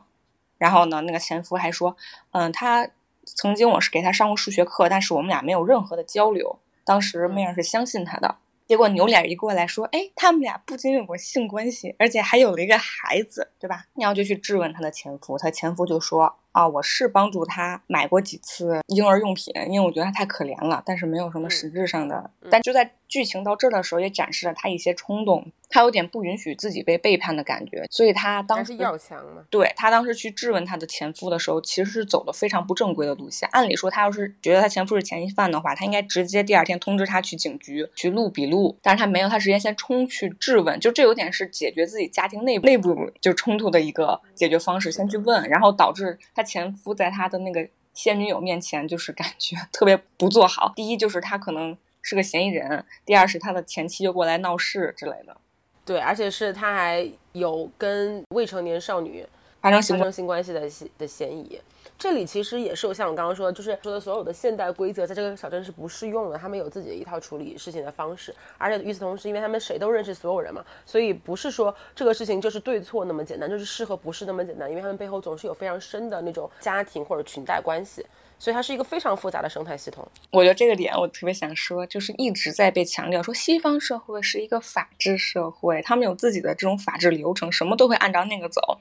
A: 然后呢，那个前夫还说：“嗯，他曾经我是给他上过数学课，但是我们俩没有任何的交流。当时梅尔是相信他的。”结果扭脸一过来说：“哎，他们俩不仅有过性关系，而且还有了一个孩子，对吧？”然后就去质问他的前夫，他前夫就说：“啊，我是帮助他买过几次婴儿用品，因为我觉得他太可怜了，但是没有什么实质上的。但就在剧情到这儿的时候，也展示了他一些冲动。”他有点不允许自己被背叛的感觉，所以他当时
B: 要强嘛。
A: 对他当时去质问他的前夫的时候，其实是走的非常不正规的路线。按理说，他要是觉得他前夫是嫌疑犯的话，他应该直接第二天通知他去警局去录笔录。但是他没有，他直接先冲去质问，就这有点是解决自己家庭内部内部就冲突的一个解决方式，先去问，然后导致他前夫在他的那个现女友面前就是感觉特别不做好。第一就是他可能是个嫌疑人，第二是他的前妻就过来闹事之类的。
B: 对，而且是他还有跟未成年少女
A: 发生
B: 发生性关系的的嫌疑。这里其实也是我像我刚刚说的，就是说的所有的现代规则在这个小镇是不适用的，他们有自己的一套处理事情的方式。而且与此同时，因为他们谁都认识所有人嘛，所以不是说这个事情就是对错那么简单，就是是和不是那么简单，因为他们背后总是有非常深的那种家庭或者裙带关系。所以它是一个非常复杂的生态系统。
A: 我觉得这个点我特别想说，就是一直在被强调说西方社会是一个法治社会，他们有自己的这种法治流程，什么都会按照那个走。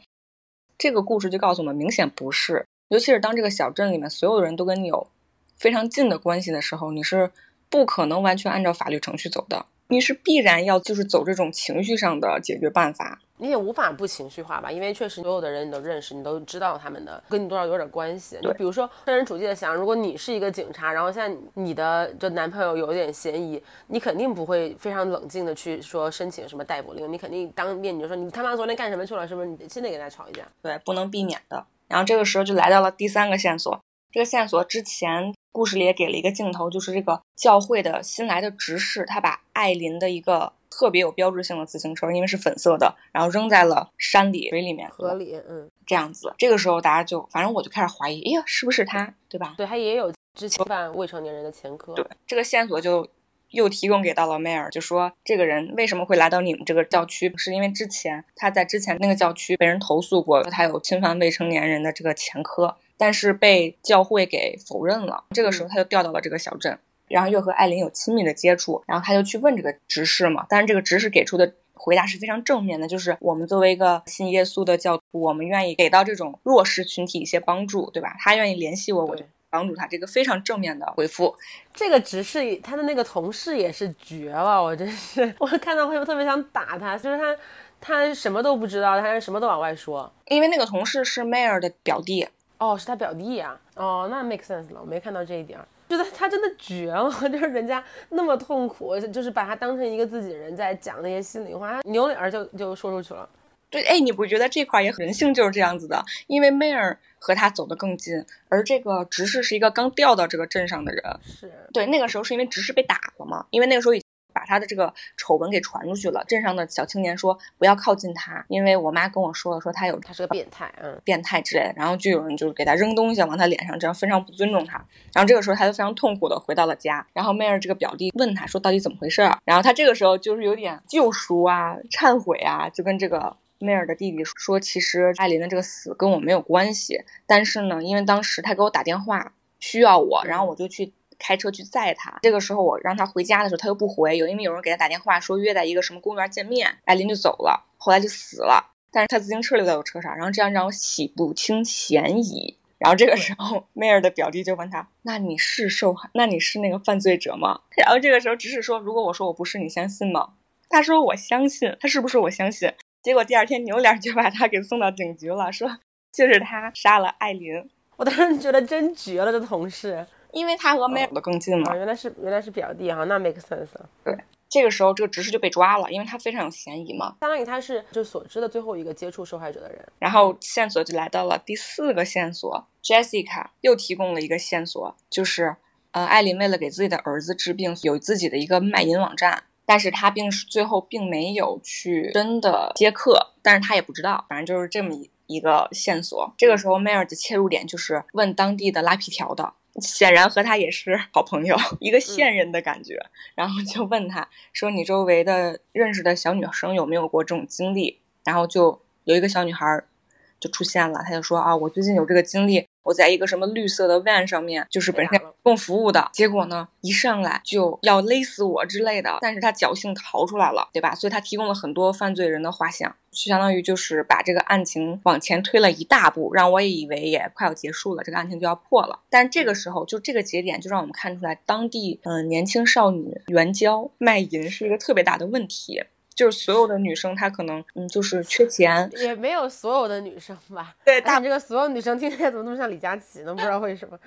A: 这个故事就告诉我们，明显不是。尤其是当这个小镇里面所有的人都跟你有非常近的关系的时候，你是不可能完全按照法律程序走的，你是必然要就是走这种情绪上的解决办法。
B: 你也无法不情绪化吧，因为确实所有的人你都认识，你都知道他们的跟你多少有点关系。就比如说设身处地的想，如果你是一个警察，然后现在你的这男朋友有点嫌疑，你肯定不会非常冷静的去说申请什么逮捕令，你肯定当面你就说你他妈昨天干什么去了，是不是？你现在跟他吵一架，
A: 对，不能避免的。然后这个时候就来到了第三个线索，这个线索之前故事里也给了一个镜头，就是这个教会的新来的执事，他把艾琳的一个。特别有标志性的自行车，因为是粉色的，然后扔在了山里、水里面、
B: 河里，嗯，
A: 这样子。这个时候大家就，反正我就开始怀疑，哎呀，是不是他，对吧？
B: 对他也有之前犯未成年人的前科。
A: 对，这个线索就又提供给到了迈尔，就说这个人为什么会来到你们这个教区，是因为之前他在之前那个教区被人投诉过，他有侵犯未成年人的这个前科，但是被教会给否认了。这个时候他就调到了这个小镇。然后又和艾琳有亲密的接触，然后他就去问这个执事嘛，但是这个执事给出的回答是非常正面的，就是我们作为一个信耶稣的教徒，我们愿意给到这种弱势群体一些帮助，对吧？他愿意联系我，我就帮助他，这个非常正面的回复。
B: 这个执事他的那个同事也是绝了，我真是 我看到会特别想打他，就是他他什么都不知道，他什么都往外说，
A: 因为那个同事是 Mayor 的表弟，
B: 哦，是他表弟呀，哦，那 make sense 了，我没看到这一点。觉得他真的绝了，就是人家那么痛苦，就是把他当成一个自己人在讲那些心里话，扭脸就就说出去了。
A: 对，哎，你不觉得这块也人性就是这样子的？因为梅尔和他走得更近，而这个执事是一个刚调到这个镇上的人。
B: 是
A: 对，那个时候是因为执事被打了嘛？因为那个时候已。把他的这个丑闻给传出去了。镇上的小青年说不要靠近他，因为我妈跟我说了，说他有
B: 他是个变态，嗯，
A: 变态之类的。然后就有人就是给他扔东西往他脸上，这样非常不尊重他。然后这个时候他就非常痛苦的回到了家。然后梅尔这个表弟问他说到底怎么回事？然后他这个时候就是有点救赎啊、忏悔啊，就跟这个梅尔的弟弟说，其实艾琳的这个死跟我没有关系。但是呢，因为当时他给我打电话需要我，然后我就去。开车去载他，这个时候我让他回家的时候，他又不回，有因为有人给他打电话说约在一个什么公园见面，艾琳就走了，后来就死了，但是他自行车留在我车上，然后这样让我洗不清嫌疑。然后这个时候，梅尔的表弟就问他：“那你是受害？那你是那个犯罪者吗？” 然后这个时候，只是说：“如果我说我不是，你相信吗？”他说：“我相信。”他是不是我相信？结果第二天扭脸就把他给送到警局了，说就是他杀了艾琳。
B: 我当时觉得真绝了，这同事。
A: 因为他和梅尔的更近嘛，
B: 原来是原来是表弟哈，那 make sense。
A: 对，这个时候这个执事就被抓了，因为他非常有嫌疑嘛，
B: 相当于他是就所知的最后一个接触受害者的人。
A: 然后线索就来到了第四个线索，Jessica 又提供了一个线索，就是呃，艾琳为了给自己的儿子治病，有自己的一个卖淫网站，但是他并是最后并没有去真的接客，但是他也不知道，反正就是这么一一个线索。这个时候梅尔的切入点就是问当地的拉皮条的。显然和他也是好朋友，一个线人的感觉。然后就问他说：“你周围的认识的小女生有没有过这种经历？”然后就有一个小女孩就出现了，她就说：“啊，我最近有这个经历。”我在一个什么绿色的 van 上面，就是本身供服务的，结果呢，一上来就要勒死我之类的，但是他侥幸逃出来了，对吧？所以他提供了很多犯罪人的画像，就相当于就是把这个案情往前推了一大步，让我也以为也快要结束了，这个案情就要破了。但这个时候，就这个节点，就让我们看出来当地嗯年轻少女援交卖淫是一个特别大的问题。就是所有的女生，她可能嗯，就是缺钱，
B: 也没有所有的女生吧。
A: 对，
B: 但这个所有女生听起来怎么那么像李佳琦呢？不知道为什么。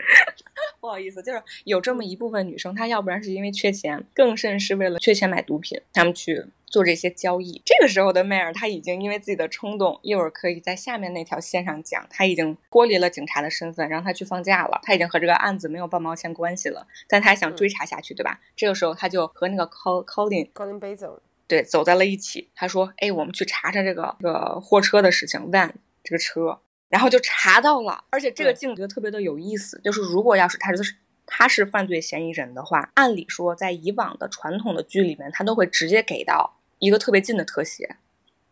A: 不好意思，就是有这么一部分女生，她要不然是因为缺钱，更甚是为了缺钱买毒品，她们去做这些交易。这个时候的梅尔，她已经因为自己的冲动，一会儿可以在下面那条线上讲，她已经脱离了警察的身份，让她去放假了，她已经和这个案子没有半毛钱关系了，但她还想追查下去，对吧？这个时候，她就和那个 Col Colin
B: Colin Basil。
A: 对，走在了一起。他说：“哎，我们去查查这个这个货车的事情，van 这个车。”然后就查到了，而且这个镜头特别的有意思。就是如果要是他是他是犯罪嫌疑人的话，按理说在以往的传统的剧里面，他都会直接给到一个特别近的特写，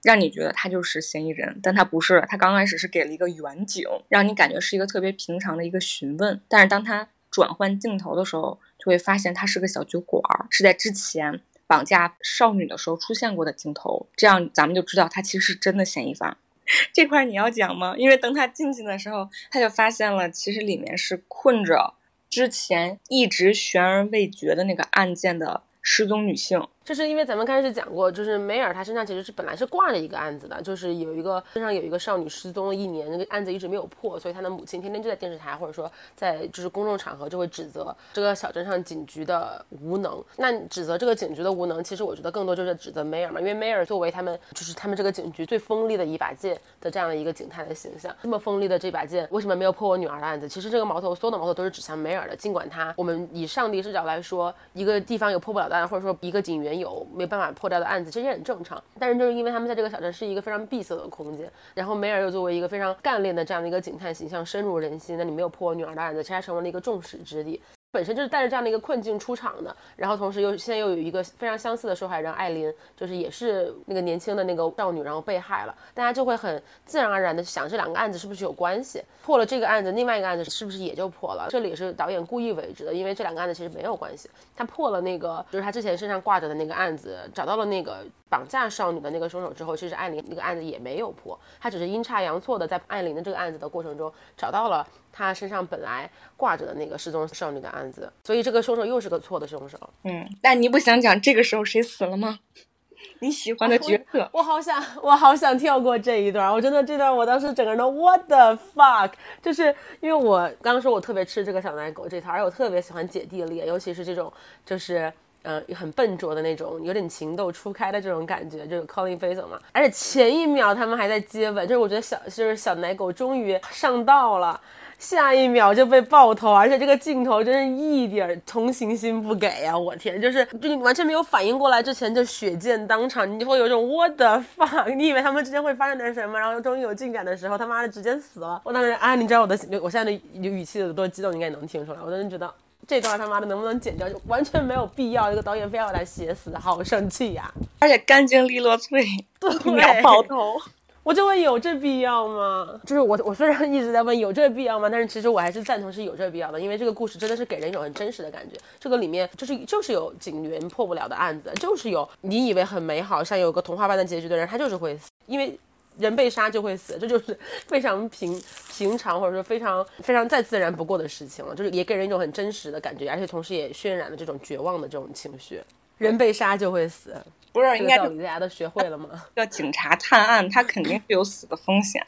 A: 让你觉得他就是嫌疑人，但他不是。他刚开始是给了一个远景，让你感觉是一个特别平常的一个询问。但是当他转换镜头的时候，就会发现他是个小酒馆，是在之前绑架少女的时候出现过的镜头。这样咱们就知道他其实是真的嫌疑犯。这块你要讲吗？因为等他进去的时候，他就发现了，其实里面是困着之前一直悬而未决的那个案件的失踪女性。
B: 就是因为咱们开始讲过，就是梅尔他身上其实是本来是挂着一个案子的，就是有一个身上有一个少女失踪了一年，那个案子一直没有破，所以他的母亲天天就在电视台或者说在就是公众场合就会指责这个小镇上警局的无能。那指责这个警局的无能，其实我觉得更多就是指责梅尔嘛，因为梅尔作为他们就是他们这个警局最锋利的一把剑的这样的一个警探的形象，这么锋利的这把剑为什么没有破我女儿的案子？其实这个矛头所有的矛头都是指向梅尔的，尽管他我们以上帝视角来说，一个地方有破不了的案，或者说一个警员有没办法。破掉的案子其实也很正常，但是就是因为他们在这个小镇是一个非常闭塞的空间，然后梅尔又作为一个非常干练的这样的一个警探形象深入人心，那你没有破我女儿的案子，其实成为了一个众矢之的。本身就是带着这样的一个困境出场的，然后同时又现在又有一个非常相似的受害人艾琳，就是也是那个年轻的那个少女，然后被害了，大家就会很自然而然的想这两个案子是不是有关系？破了这个案子，另外一个案子是不是也就破了？这里是导演故意为之的，因为这两个案子其实没有关系。他破了那个就是他之前身上挂着的那个案子，找到了那个绑架少女的那个凶手之后，其实艾琳那个案子也没有破，他只是阴差阳错的在艾琳的这个案子的过程中找到了。他身上本来挂着的那个失踪少女的案子，所以这个凶手又是个错的凶手。
A: 嗯，但你不想讲这个时候谁死了吗？你喜欢的角色，
B: 我好想，我好想跳过这一段。我真的这段，我当时整个人都 what the fuck，就是因为我刚刚说我特别吃这个小奶狗这套，而且我特别喜欢姐弟恋，尤其是这种就是嗯很笨拙的那种，有点情窦初开的这种感觉，就是 Colin f a s e 嘛。而且前一秒他们还在接吻，就是我觉得小就是小奶狗终于上道了。下一秒就被爆头，而且这个镜头真是一点同情心不给呀！我天，就是就你完全没有反应过来之前就血溅当场，你就会有一种 what the fuck？你以为他们之间会发生点什么，然后终于有进展的时候，他妈的直接死了！我当时啊，你知道我的我现在的语气有多激动，你应该能听出来。我真的觉得这段他妈的能不能剪掉，就完全没有必要。这个导演非要来写死，好生气呀！
A: 而且干净利落脆，
B: 对，
A: 秒爆头。
B: 我就问有这必要吗？就是我，我虽然一直在问有这必要吗？但是其实我还是赞同是有这必要的，因为这个故事真的是给人一种很真实的感觉。这个里面就是就是有警员破不了的案子，就是有你以为很美好，像有个童话般的结局的人，他就是会死，因为人被杀就会死，这就是非常平平常或者说非常非常再自然不过的事情了，就是也给人一种很真实的感觉，而且同时也渲染了这种绝望的这种情绪。人被杀就会死。
A: 不是，应该
B: 大家都学会了吗？
A: 要警察探案，他肯定是有死的风险，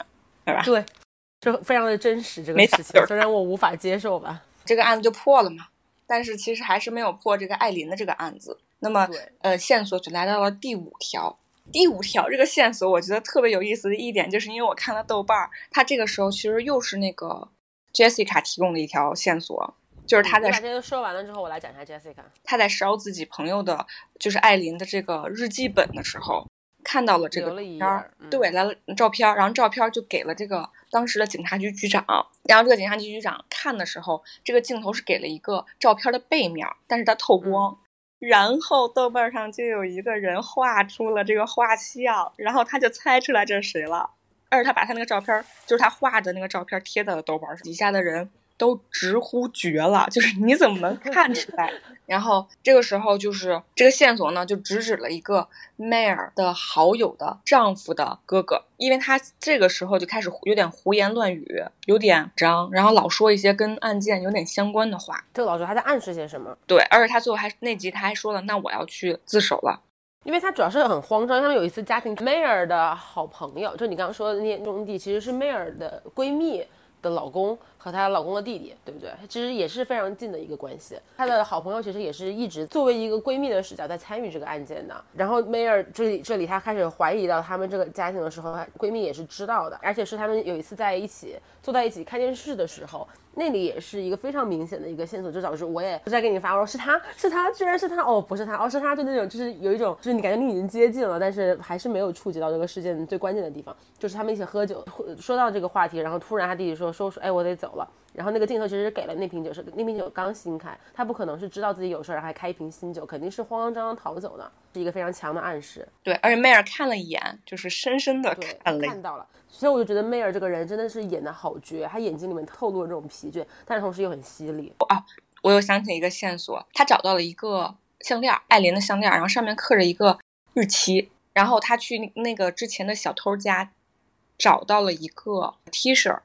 A: 对吧？
B: 对，就非常的真实这个事情，虽然我无法接受吧。
A: 这个案子就破了嘛，但是其实还是没有破这个艾琳的这个案子。那么，呃，线索就来到了第五条。第五条这个线索，我觉得特别有意思的一点，就是因为我看了豆瓣儿，他这个时候其实又是那个 Jessica 提供的一条线索。就是他在
B: 把这些说完了之后，我来讲一下 Jessica。
A: 他在烧自己朋友的，就是艾琳的这个日记本的时候，看到了这个
B: 片
A: 儿，对，来了照片，然后照片就给了这个当时的警察局局长，然后这个警察局局长看的时候，这个镜头是给了一个照片的背面，但是它透光，然后豆瓣上就有一个人画出了这个画像，然后他就猜出来这是谁了，而且他把他那个照片，就是他画的那个照片贴在了豆瓣上，底下的人。都直呼绝了，就是你怎么能看出来？然后这个时候就是这个线索呢，就直指了一个梅尔的好友的丈夫的哥哥，因为他这个时候就开始有点胡言乱语，有点张，然后老说一些跟案件有点相关的话。
B: 这个老说他在暗示些什么？
A: 对，而且他最后还那集他还说了，那我要去自首了，
B: 因为他主要是很慌张。他们有一次家庭，梅尔的好朋友，就你刚刚说的那些兄弟，其实是梅尔的闺蜜的老公。和她老公的弟弟，对不对？其实也是非常近的一个关系。她的好朋友其实也是一直作为一个闺蜜的视角在参与这个案件的。然后梅尔这里这里，她开始怀疑到他们这个家庭的时候，闺蜜也是知道的，而且是他们有一次在一起坐在一起看电视的时候，那里也是一个非常明显的一个线索，就导致我也不再给你发，我说是他是他，居然是他哦，不是他哦，是他，就那种就是有一种就是你感觉你已经接近了，但是还是没有触及到这个事件最关键的地方，就是他们一起喝酒，说到这个话题，然后突然他弟弟说说说，哎，我得走。走了。然后那个镜头其实给了那瓶酒是那瓶酒刚新开，他不可能是知道自己有事儿然后还开一瓶新酒，肯定是慌慌张张逃走的，是一个非常强的暗示。
A: 对，而且梅尔看了一眼，就是深深的看了，
B: 看到了。所以我就觉得梅尔这个人真的是演的好绝，他眼睛里面透露了这种疲倦，但是同时又很犀利。
A: 啊，我又想起一个线索，他找到了一个项链，艾琳的项链，然后上面刻着一个日期，然后他去那个之前的小偷家找到了一个 T 恤。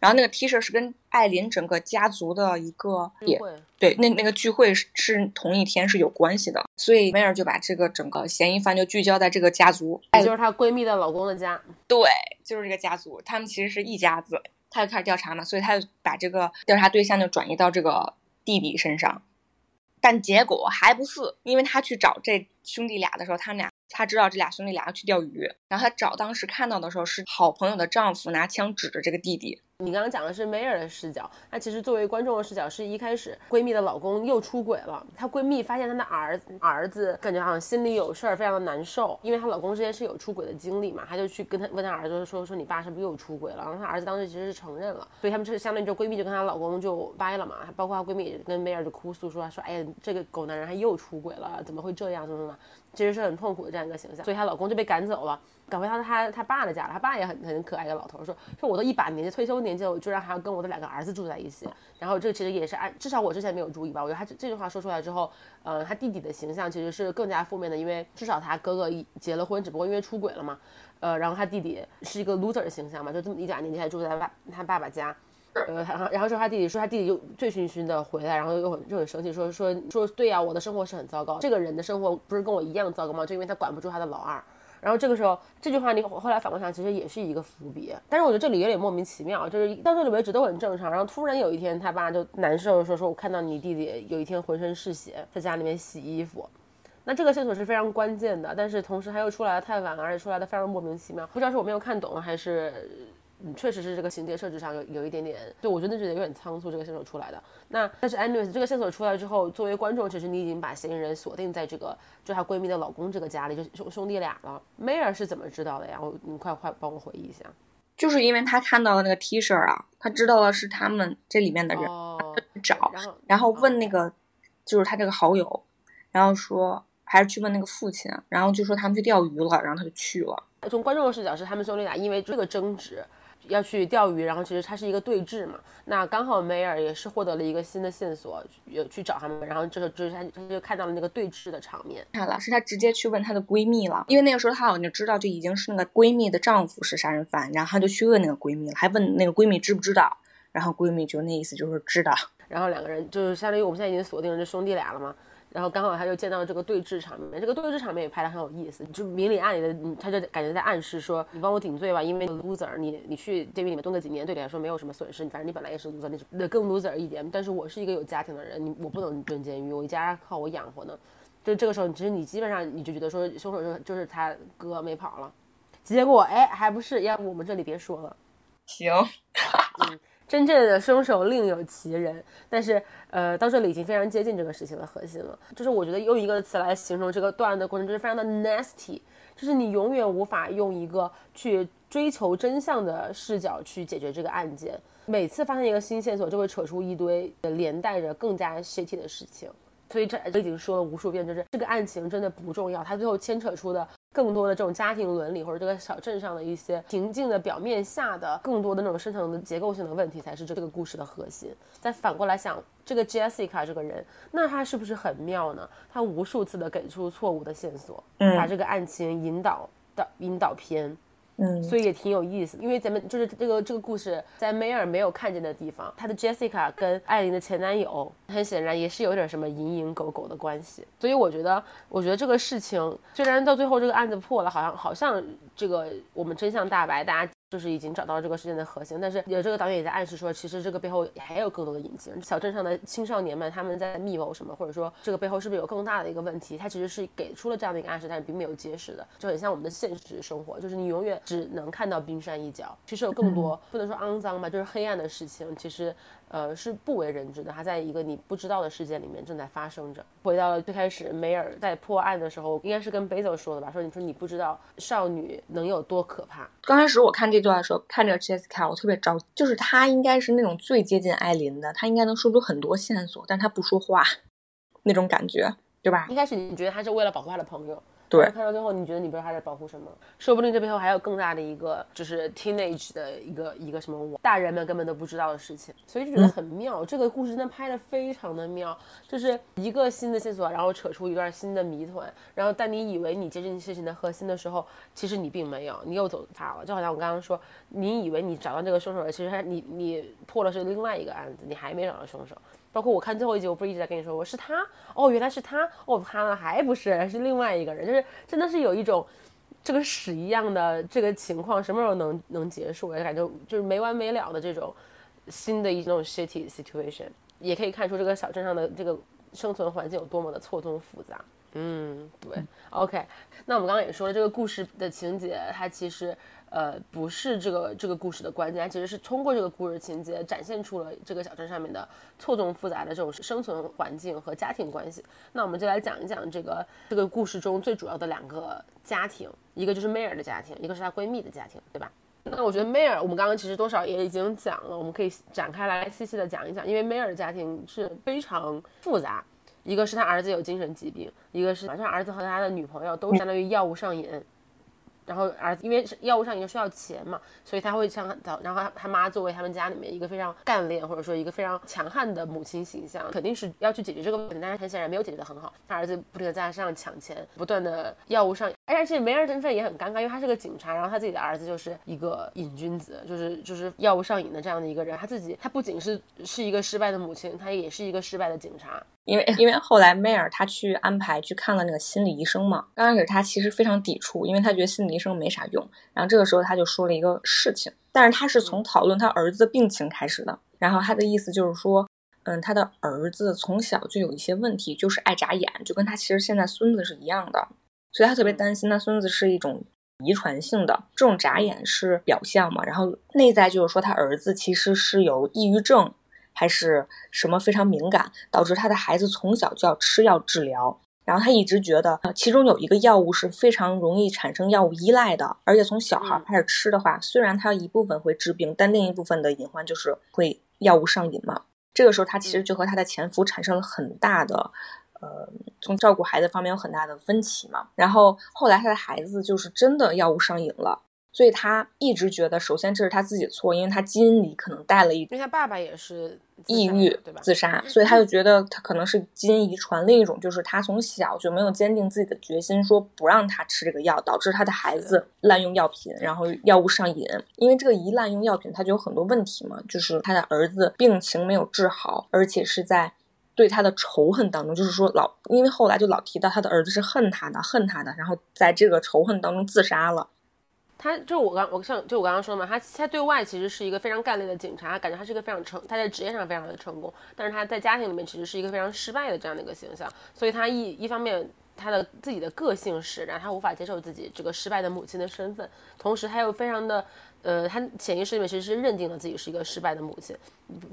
A: 然后那个 T 恤是跟艾琳整个家族的一个
B: 聚会，
A: 对，那那个聚会是是同一天是有关系的，所以梅尔就把这个整个嫌疑犯就聚焦在这个家族，
B: 也就是她闺蜜的老公的家，
A: 对，就是这个家族，他们其实是一家子，他就开始调查嘛，所以他就把这个调查对象就转移到这个弟弟身上，但结果还不是，因为他去找这兄弟俩的时候，他们俩。他知道这俩兄弟俩要去钓鱼，然后他找当时看到的时候是好朋友的丈夫拿枪指着这个弟弟。
B: 你刚刚讲的是梅尔的视角，那其实作为观众的视角是一开始闺蜜的老公又出轨了，她闺蜜发现她的儿子儿子感觉好像心里有事儿，非常的难受，因为她老公之前是有出轨的经历嘛，她就去跟她问她儿子说说你爸是不是又出轨了？然后她儿子当时其实是承认了，所以他们就是相当于就闺蜜就跟她老公就掰了嘛，包括她闺蜜跟梅尔就哭诉说说哎呀这个狗男人还又出轨了，怎么会这样？怎么怎么？其实是很痛苦的这样一个形象，所以她老公就被赶走了，赶回到她她爸的家了。她爸也很很可爱的老头，说说我都一把年纪退休年纪了，我居然还要跟我的两个儿子住在一起。然后这其实也是按至少我之前没有注意吧，我觉得他这这句话说出来之后，呃，他弟弟的形象其实是更加负面的，因为至少他哥哥结了婚，只不过因为出轨了嘛，呃，然后他弟弟是一个 loser 的形象嘛，就这么一把年纪还住在爸他爸爸家。呃，然后然后之后他弟弟说他弟弟就醉醺醺的回来，然后又很就很生气，说说说对呀，我的生活是很糟糕，这个人的生活不是跟我一样糟糕吗？就因为他管不住他的老二。然后这个时候这句话你后来反过想，其实也是一个伏笔。但是我觉得这里有点莫名其妙，就是到这里为止都很正常，然后突然有一天他爸就难受，说说我看到你弟弟有一天浑身是血，在家里面洗衣服。那这个线索是非常关键的，但是同时他又出来的太晚了，而且出来的非常莫名其妙，不知道是我没有看懂还是。嗯，确实是这个情节设置上有有一点点，就我真的觉得有点仓促，这个线索出来的。那但是 anyways，这个线索出来之后，作为观众，其实你已经把嫌疑人锁定在这个就她闺蜜的老公这个家里，就兄兄弟俩了。梅尔是怎么知道的呀？我你快快帮我回忆一下。
A: 就是因为他看到了那个 T 恤啊，他知道了是他们这里面的人，找，然后问那个就是他这个好友，然后说还是去问那个父亲，然后就说他们去钓鱼了，然后他就去了。
B: 从观众的视角是他们兄弟俩因为这个争执。要去钓鱼，然后其实它是一个对峙嘛。那刚好梅尔也是获得了一个新的线索，有去找他们，然后这个就是他他就看到了那个对峙的场面。
A: 看了，是她直接去问她的闺蜜了，因为那个时候她好像就知道就已经是那个闺蜜的丈夫是杀人犯，然后她就去问那个闺蜜了，还问那个闺蜜知不知道，然后闺蜜就那意思就是知道，
B: 然后两个人就是相当于我们现在已经锁定了这兄弟俩了嘛。然后刚好他就见到这个对峙场面，这个对峙场面也拍的很有意思，就明里暗里的，他就感觉在暗示说，你帮我顶罪吧，因为 loser，你你去监狱里面蹲个几年，对你来说没有什么损失，反正你本来也是 loser，你更 loser 一点。但是我是一个有家庭的人，你我不能蹲监狱，我一家靠我养活呢。就这个时候，其实你基本上你就觉得说，凶手就是就是他哥没跑了，结果哎还不是，要不我们这里别说了。
A: 行。
B: 嗯。真正的凶手另有其人，但是，呃，到这里已经非常接近这个事情的核心了。就是我觉得用一个词来形容这个断案的过程，就是非常的 nasty，就是你永远无法用一个去追求真相的视角去解决这个案件。每次发现一个新线索，就会扯出一堆连带着更加 shitty 的事情。所以这已经说了无数遍，就是这个案情真的不重要，它最后牵扯出的。更多的这种家庭伦理，或者这个小镇上的一些平静的表面下的更多的那种深层的结构性的问题，才是这个故事的核心。再反过来想，这个 Jessica 这个人，那他是不是很妙呢？他无数次的给出错误的线索，把这个案情引导到引导偏。所以也挺有意思，因为咱们就是这个这个故事在梅尔没有看见的地方，他的 Jessica 跟艾琳的前男友很显然也是有点什么蝇营狗苟的关系，所以我觉得，我觉得这个事情虽然到最后这个案子破了，好像好像这个我们真相大白，大家。就是已经找到了这个事件的核心，但是有这个导演也在暗示说，其实这个背后还有更多的隐情。小镇上的青少年们他们在密谋什么，或者说这个背后是不是有更大的一个问题？他其实是给出了这样的一个暗示，但是并没有揭示的，就很像我们的现实生活，就是你永远只能看到冰山一角，其实有更多不能说肮脏吧，就是黑暗的事情，其实呃，是不为人知的，它在一个你不知道的世界里面正在发生着。回到了最开始，梅尔在破案的时候，应该是跟贝佐说的吧，说你说你不知道少女能有多可怕。
A: 刚开始我看这段的时候，看这个 Jessica，我特别着急，就是她应该是那种最接近艾琳的，她应该能说出很多线索，但她不说话，那种感觉，对吧？
B: 一开始你觉得她是为了保护她的朋友。
A: 对，
B: 看到最后，你觉得你不知道他在保护什么？说不定这背后还有更大的一个，就是 teenage 的一个一个什么大人们根本都不知道的事情，所以就觉得很妙。这个故事真的拍的非常的妙，就是一个新的线索，然后扯出一段新的谜团，然后但你以为你接近事情的核心的时候，其实你并没有，你又走岔了。就好像我刚刚说，你以为你找到这个凶手了，其实你你破的是另外一个案子，你还没找到凶手。包括我看最后一集，我不是一直在跟你说，我是他哦，原来是他哦，他呢还不是是另外一个人，就是真的是有一种这个屎一样的这个情况，什么时候能能结束？我感觉就是没完没了的这种新的一种 shitty situation，也可以看出这个小镇上的这个生存环境有多么的错综复杂。嗯，对，OK，那我们刚刚也说了，这个故事的情节，它其实。呃，不是这个这个故事的关键，它其实是通过这个故事情节展现出了这个小镇上面的错综复杂的这种生存环境和家庭关系。那我们就来讲一讲这个这个故事中最主要的两个家庭，一个就是梅尔的家庭，一个是她闺蜜的家庭，对吧？那我觉得梅尔，我们刚刚其实多少也已经讲了，我们可以展开来细细的讲一讲，因为梅尔的家庭是非常复杂，一个是他儿子有精神疾病，一个是马上儿子和他的女朋友都相当于药物上瘾。然后儿子因为药物上瘾需要钱嘛，所以他会像早，然后他他妈作为他们家里面一个非常干练或者说一个非常强悍的母亲形象，肯定是要去解决这个问题，但是很显然没有解决的很好。他儿子不停的在他身上抢钱，不断的药物上瘾，而且梅尔身份也很尴尬，因为他是个警察，然后他自己的儿子就是一个瘾君子，就是就是药物上瘾的这样的一个人。他自己他不仅是是一个失败的母亲，他也是一个失败的警察。
A: 因为因为后来梅尔他去安排去看了那个心理医生嘛，刚开始他其实非常抵触，因为他觉得心理医生没啥用。然后这个时候他就说了一个事情，但是他是从讨论他儿子的病情开始的。然后他的意思就是说，嗯，他的儿子从小就有一些问题，就是爱眨眼，就跟他其实现在孙子是一样的，所以他特别担心他孙子是一种遗传性的这种眨眼是表象嘛。然后内在就是说他儿子其实是有抑郁症。还是什么非常敏感，导致他的孩子从小就要吃药治疗。然后他一直觉得，其中有一个药物是非常容易产生药物依赖的，而且从小孩开始吃的话，虽然它一部分会治病，但另一部分的隐患就是会药物上瘾嘛。这个时候，他其实就和他的前夫产生了很大的，呃，从照顾孩子方面有很大的分歧嘛。然后后来他的孩子就是真的药物上瘾了。所以他一直觉得，首先这是他自己的错，因为他基因里可能带了一，
B: 因为他爸爸也是
A: 抑郁，
B: 对吧？
A: 自杀，所以他就觉得他可能是基因遗传。另一种就是他从小就没有坚定自己的决心，说不让他吃这个药，导致他的孩子滥用药品，然后药物上瘾。因为这个一滥用药品，他就有很多问题嘛，就是他的儿子病情没有治好，而且是在对他的仇恨当中，就是说老，因为后来就老提到他的儿子是恨他的，恨他的，然后在这个仇恨当中自杀了。
B: 他就是我刚我像就我刚刚说嘛，他他对外其实是一个非常干练的警察，感觉他是一个非常成，他在职业上非常的成功，但是他在家庭里面其实是一个非常失败的这样的一个形象，所以他一一方面他的自己的个性使然，他无法接受自己这个失败的母亲的身份，同时他又非常的呃，他潜意识里面其实是认定了自己是一个失败的母亲，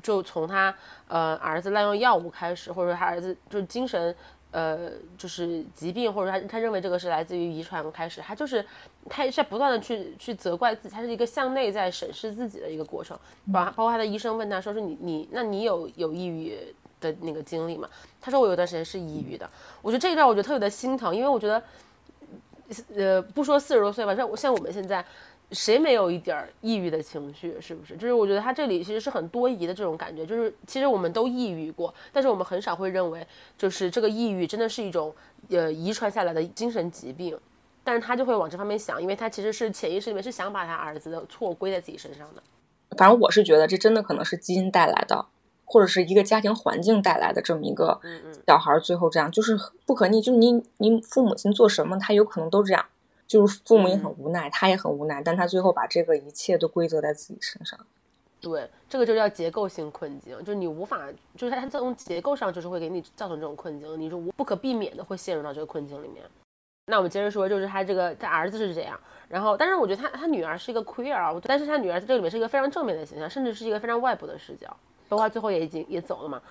B: 就从他呃儿子滥用药物开始，或者说他儿子就是精神。呃，就是疾病，或者他他认为这个是来自于遗传开始，他就是他在不断的去去责怪自己，他是一个向内在审视自己的一个过程。包包括他的医生问他说是你你那你有有抑郁的那个经历吗？他说我有段时间是抑郁的。我觉得这一段我觉得特别的心疼，因为我觉得，呃，不说四十多岁吧，像像我们现在。谁没有一点抑郁的情绪？是不是？就是我觉得他这里其实是很多疑的这种感觉。就是其实我们都抑郁过，但是我们很少会认为，就是这个抑郁真的是一种呃遗传下来的精神疾病。但是他就会往这方面想，因为他其实是潜意识里面是想把他儿子的错归在自己身上的。
A: 反正我是觉得这真的可能是基因带来的，或者是一个家庭环境带来的这么一个小孩最后这样，就是不可逆。就是你你父母亲做什么，他有可能都这样。就是父母也很无奈，他也很无奈，但他最后把这个一切都归责在自己身上。
B: 对，这个就叫结构性困境，就是你无法，就是他从结构上就是会给你造成这种困境，你是无不可避免的会陷入到这个困境里面。那我们接着说，就是他这个他儿子是这样，然后但是我觉得他他女儿是一个 queer 啊，但是他女儿在这里面是一个非常正面的形象，甚至是一个非常外部的视角。包括最后也已经也走了嘛。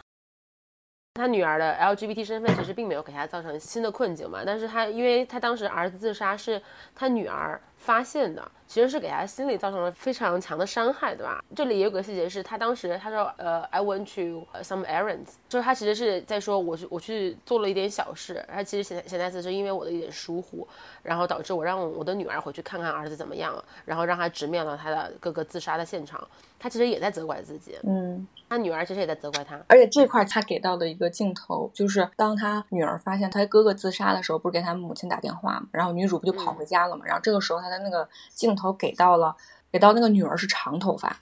B: 他女儿的 LGBT 身份其实并没有给他造成新的困境嘛，但是他因为他当时儿子自杀是他女儿发现的。其实是给他心理造成了非常强的伤害，对吧？这里也有个细节是，他当时他说，呃，I went to some errands，就是他其实是在说，我去我去做了一点小事。他其实潜潜台词是因为我的一点疏忽，然后导致我让我的女儿回去看看儿子怎么样了，然后让他直面了他的哥哥自杀的现场。他其实也在责怪自己，
A: 嗯，
B: 他女儿其实也在责怪他。
A: 而且这块他给到的一个镜头，就是当他女儿发现他哥哥自杀的时候，不是给他母亲打电话嘛，然后女主不就跑回家了嘛，然后这个时候他的那个镜头给到了。给到那个女儿是长头发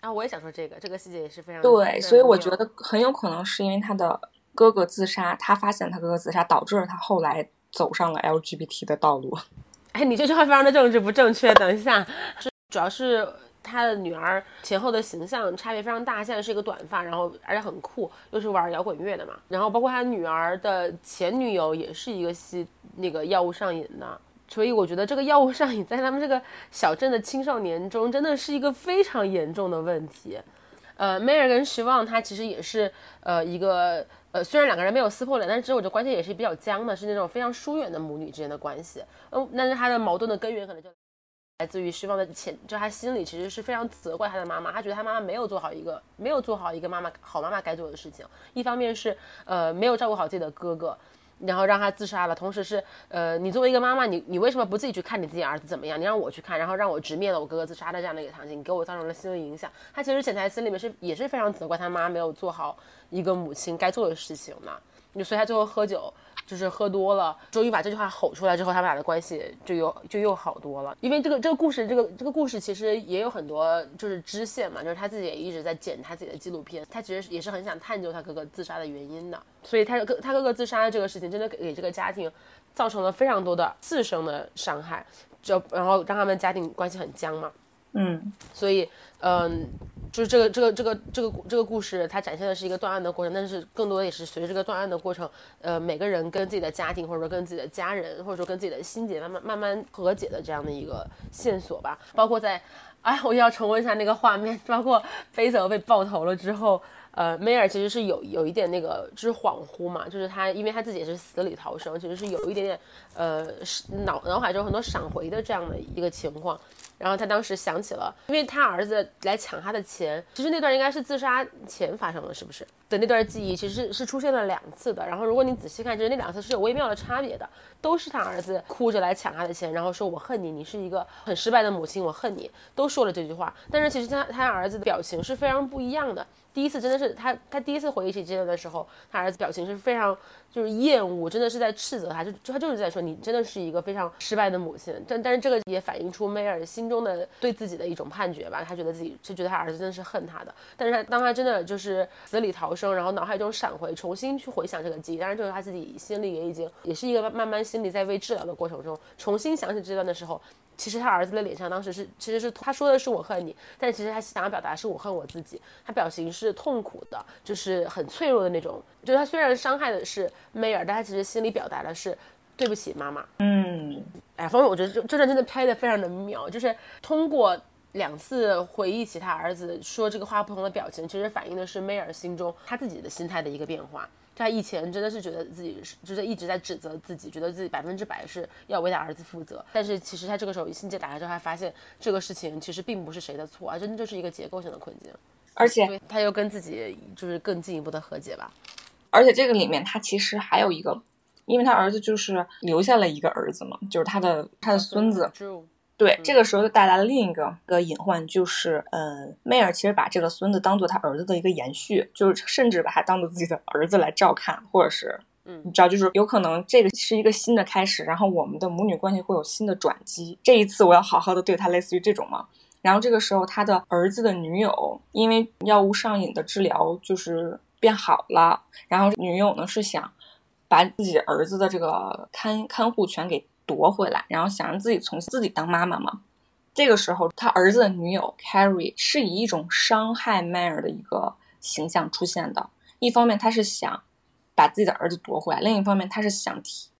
B: 啊，我也想说这个，这个细节也是非常
A: 对，所以我觉得很有可能是因为他的哥哥自杀，他发现他哥哥自杀，导致了他后来走上了 LGBT 的道路。
B: 哎，你这句话非常的政治不正确。等一下，是主要是他的女儿前后的形象差别非常大，现在是一个短发，然后而且很酷，又是玩摇滚乐的嘛，然后包括他女儿的前女友也是一个吸那个药物上瘾的。所以我觉得这个药物上瘾在他们这个小镇的青少年中真的是一个非常严重的问题。呃，梅尔跟希望他其实也是呃一个呃虽然两个人没有撕破脸，但是其实我觉得关系也是比较僵的，是那种非常疏远的母女之间的关系。嗯，但是他的矛盾的根源可能就来自于希望的潜，就他心里其实是非常责怪他的妈妈，他觉得他妈妈没有做好一个没有做好一个妈妈好妈妈该做的事情。一方面是呃没有照顾好自己的哥哥。然后让他自杀了，同时是，呃，你作为一个妈妈，你你为什么不自己去看你自己儿子怎么样？你让我去看，然后让我直面了我哥哥自杀的这样的一个场景，给我造成了心理影响。他其实潜台词里面是也是非常责怪他妈没有做好一个母亲该做的事情嘛，就所以他最后喝酒。就是喝多了，终于把这句话吼出来之后，他们俩的关系就又就又好多了。因为这个这个故事，这个这个故事其实也有很多就是支线嘛，就是他自己也一直在剪他自己的纪录片，他其实也是很想探究他哥哥自杀的原因的。所以他哥他哥哥自杀的这个事情，真的给这个家庭造成了非常多的自身的伤害，就然后让他们家庭关系很僵嘛。
A: 嗯，
B: 所以嗯。就是这个这个这个这个这个故事，它展现的是一个断案的过程，但是更多的也是随着这个断案的过程，呃，每个人跟自己的家庭，或者说跟自己的家人，或者说跟自己的心结慢慢慢慢和解的这样的一个线索吧。包括在，哎，我要重温一下那个画面，包括贝泽被爆头了之后，呃，梅尔其实是有有一点那个就是恍惚嘛，就是他因为他自己也是死里逃生，其实是有一点点呃脑脑海中很多闪回的这样的一个情况。然后他当时想起了，因为他儿子来抢他的钱，其实那段应该是自杀前发生的，是不是？的那段记忆其实是出现了两次的。然后如果你仔细看，其实那两次是有微妙的差别的，都是他儿子哭着来抢他的钱，然后说我恨你，你是一个很失败的母亲，我恨你，都说了这句话。但是其实他他儿子的表情是非常不一样的。第一次真的是他，他第一次回忆起这段的时候，他儿子表情是非常就是厌恶，真的是在斥责他，就他就是在说你真的是一个非常失败的母亲。但但是这个也反映出梅尔心中的对自己的一种判决吧，他觉得自己是觉得他儿子真的是恨他的。但是他当他真的就是死里逃生，然后脑海中闪回，重新去回想这个记忆，当然就是他自己心里也已经也是一个慢慢心里在为治疗的过程中，重新想起这段的时候。其实他儿子的脸上当时是，其实是他说的是我恨你，但其实他想要表达是我恨我自己。他表情是痛苦的，就是很脆弱的那种。就是他虽然伤害的是梅尔，但他其实心里表达的是对不起妈妈。
A: 嗯，
B: 哎，方面我觉得这这段真的拍的非常的妙，就是通过两次回忆起他儿子说这个话不同的表情，其实反映的是梅尔心中他自己的心态的一个变化。他以前真的是觉得自己是，就是一直在指责自己，觉得自己百分之百是要为他儿子负责。但是其实他这个时候心结打开之后，他发现这个事情其实并不是谁的错，而真的就是一个结构性的困境。
A: 而且
B: 他又跟自己就是更进一步的和解吧。
A: 而且这个里面他其实还有一个，因为他儿子就是留下了一个儿子嘛，就是他的他的孙子。对，这个时候就带来了另一个个隐患，就是，嗯，梅尔其实把这个孙子当做他儿子的一个延续，就是甚至把他当做自己的儿子来照看，或者是，嗯，你知道，就是有可能这个是一个新的开始，然后我们的母女关系会有新的转机。这一次我要好好的对他，类似于这种嘛。然后这个时候他的儿子的女友因为药物上瘾的治疗就是变好了，然后女友呢是想把自己儿子的这个看看护权给。夺回来，然后想让自己从自己当妈妈嘛。这个时候，他儿子的女友 Carrie 是以一种伤害 Mayer 的一个形象出现的。一方面，他是想把自己的儿子夺回来；另一方面，他是想提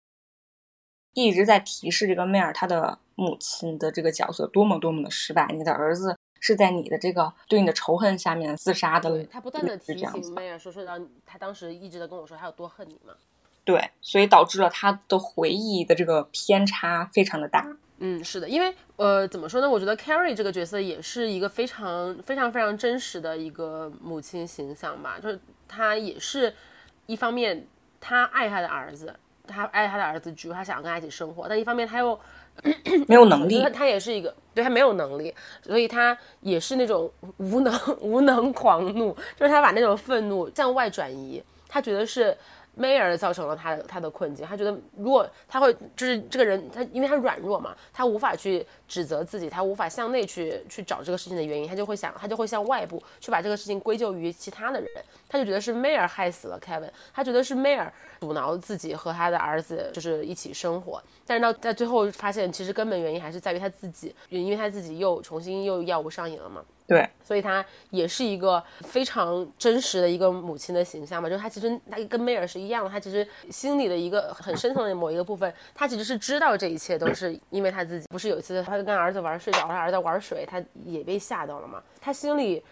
A: 一直在提示这个 Mayer 他的母亲的这个角色多么多么的失败。你的儿子是在你的这个对你的仇恨下面自杀的。
B: 他不断的提醒梅尔说说让他当时一直在跟我说他有多恨你嘛。
A: 对，所以导致了他的回忆的这个偏差非常的大。
B: 嗯，是的，因为呃，怎么说呢？我觉得 Carrie 这个角色也是一个非常非常非常真实的一个母亲形象吧。就是她也是一方面，她爱她的儿子，她爱她的儿子，Ju，她想要跟他一起生活，但一方面她又
A: 没有能力。
B: 她也是一个，对她没有能力，所以她也是那种无能 无能狂怒，就是她把那种愤怒向外转移，她觉得是。梅尔造成了他的他的困境，他觉得如果他会就是这个人，他因为他软弱嘛，他无法去指责自己，他无法向内去去找这个事情的原因，他就会想，他就会向外部去把这个事情归咎于其他的人，他就觉得是梅尔害死了 Kevin，他觉得是梅尔阻挠自己和他的儿子就是一起生活，但是到在最后发现，其实根本原因还是在于他自己，因为他自己又重新又药物上瘾了嘛。
A: 对，
B: 所以她也是一个非常真实的一个母亲的形象嘛，就是她其实她跟梅尔是一样的，她其实心里的一个很深层的某一个部分，她其实是知道这一切都是因为她自己。不是有一次她跟儿子玩睡着，她儿子玩水，她也被吓到了嘛，她心里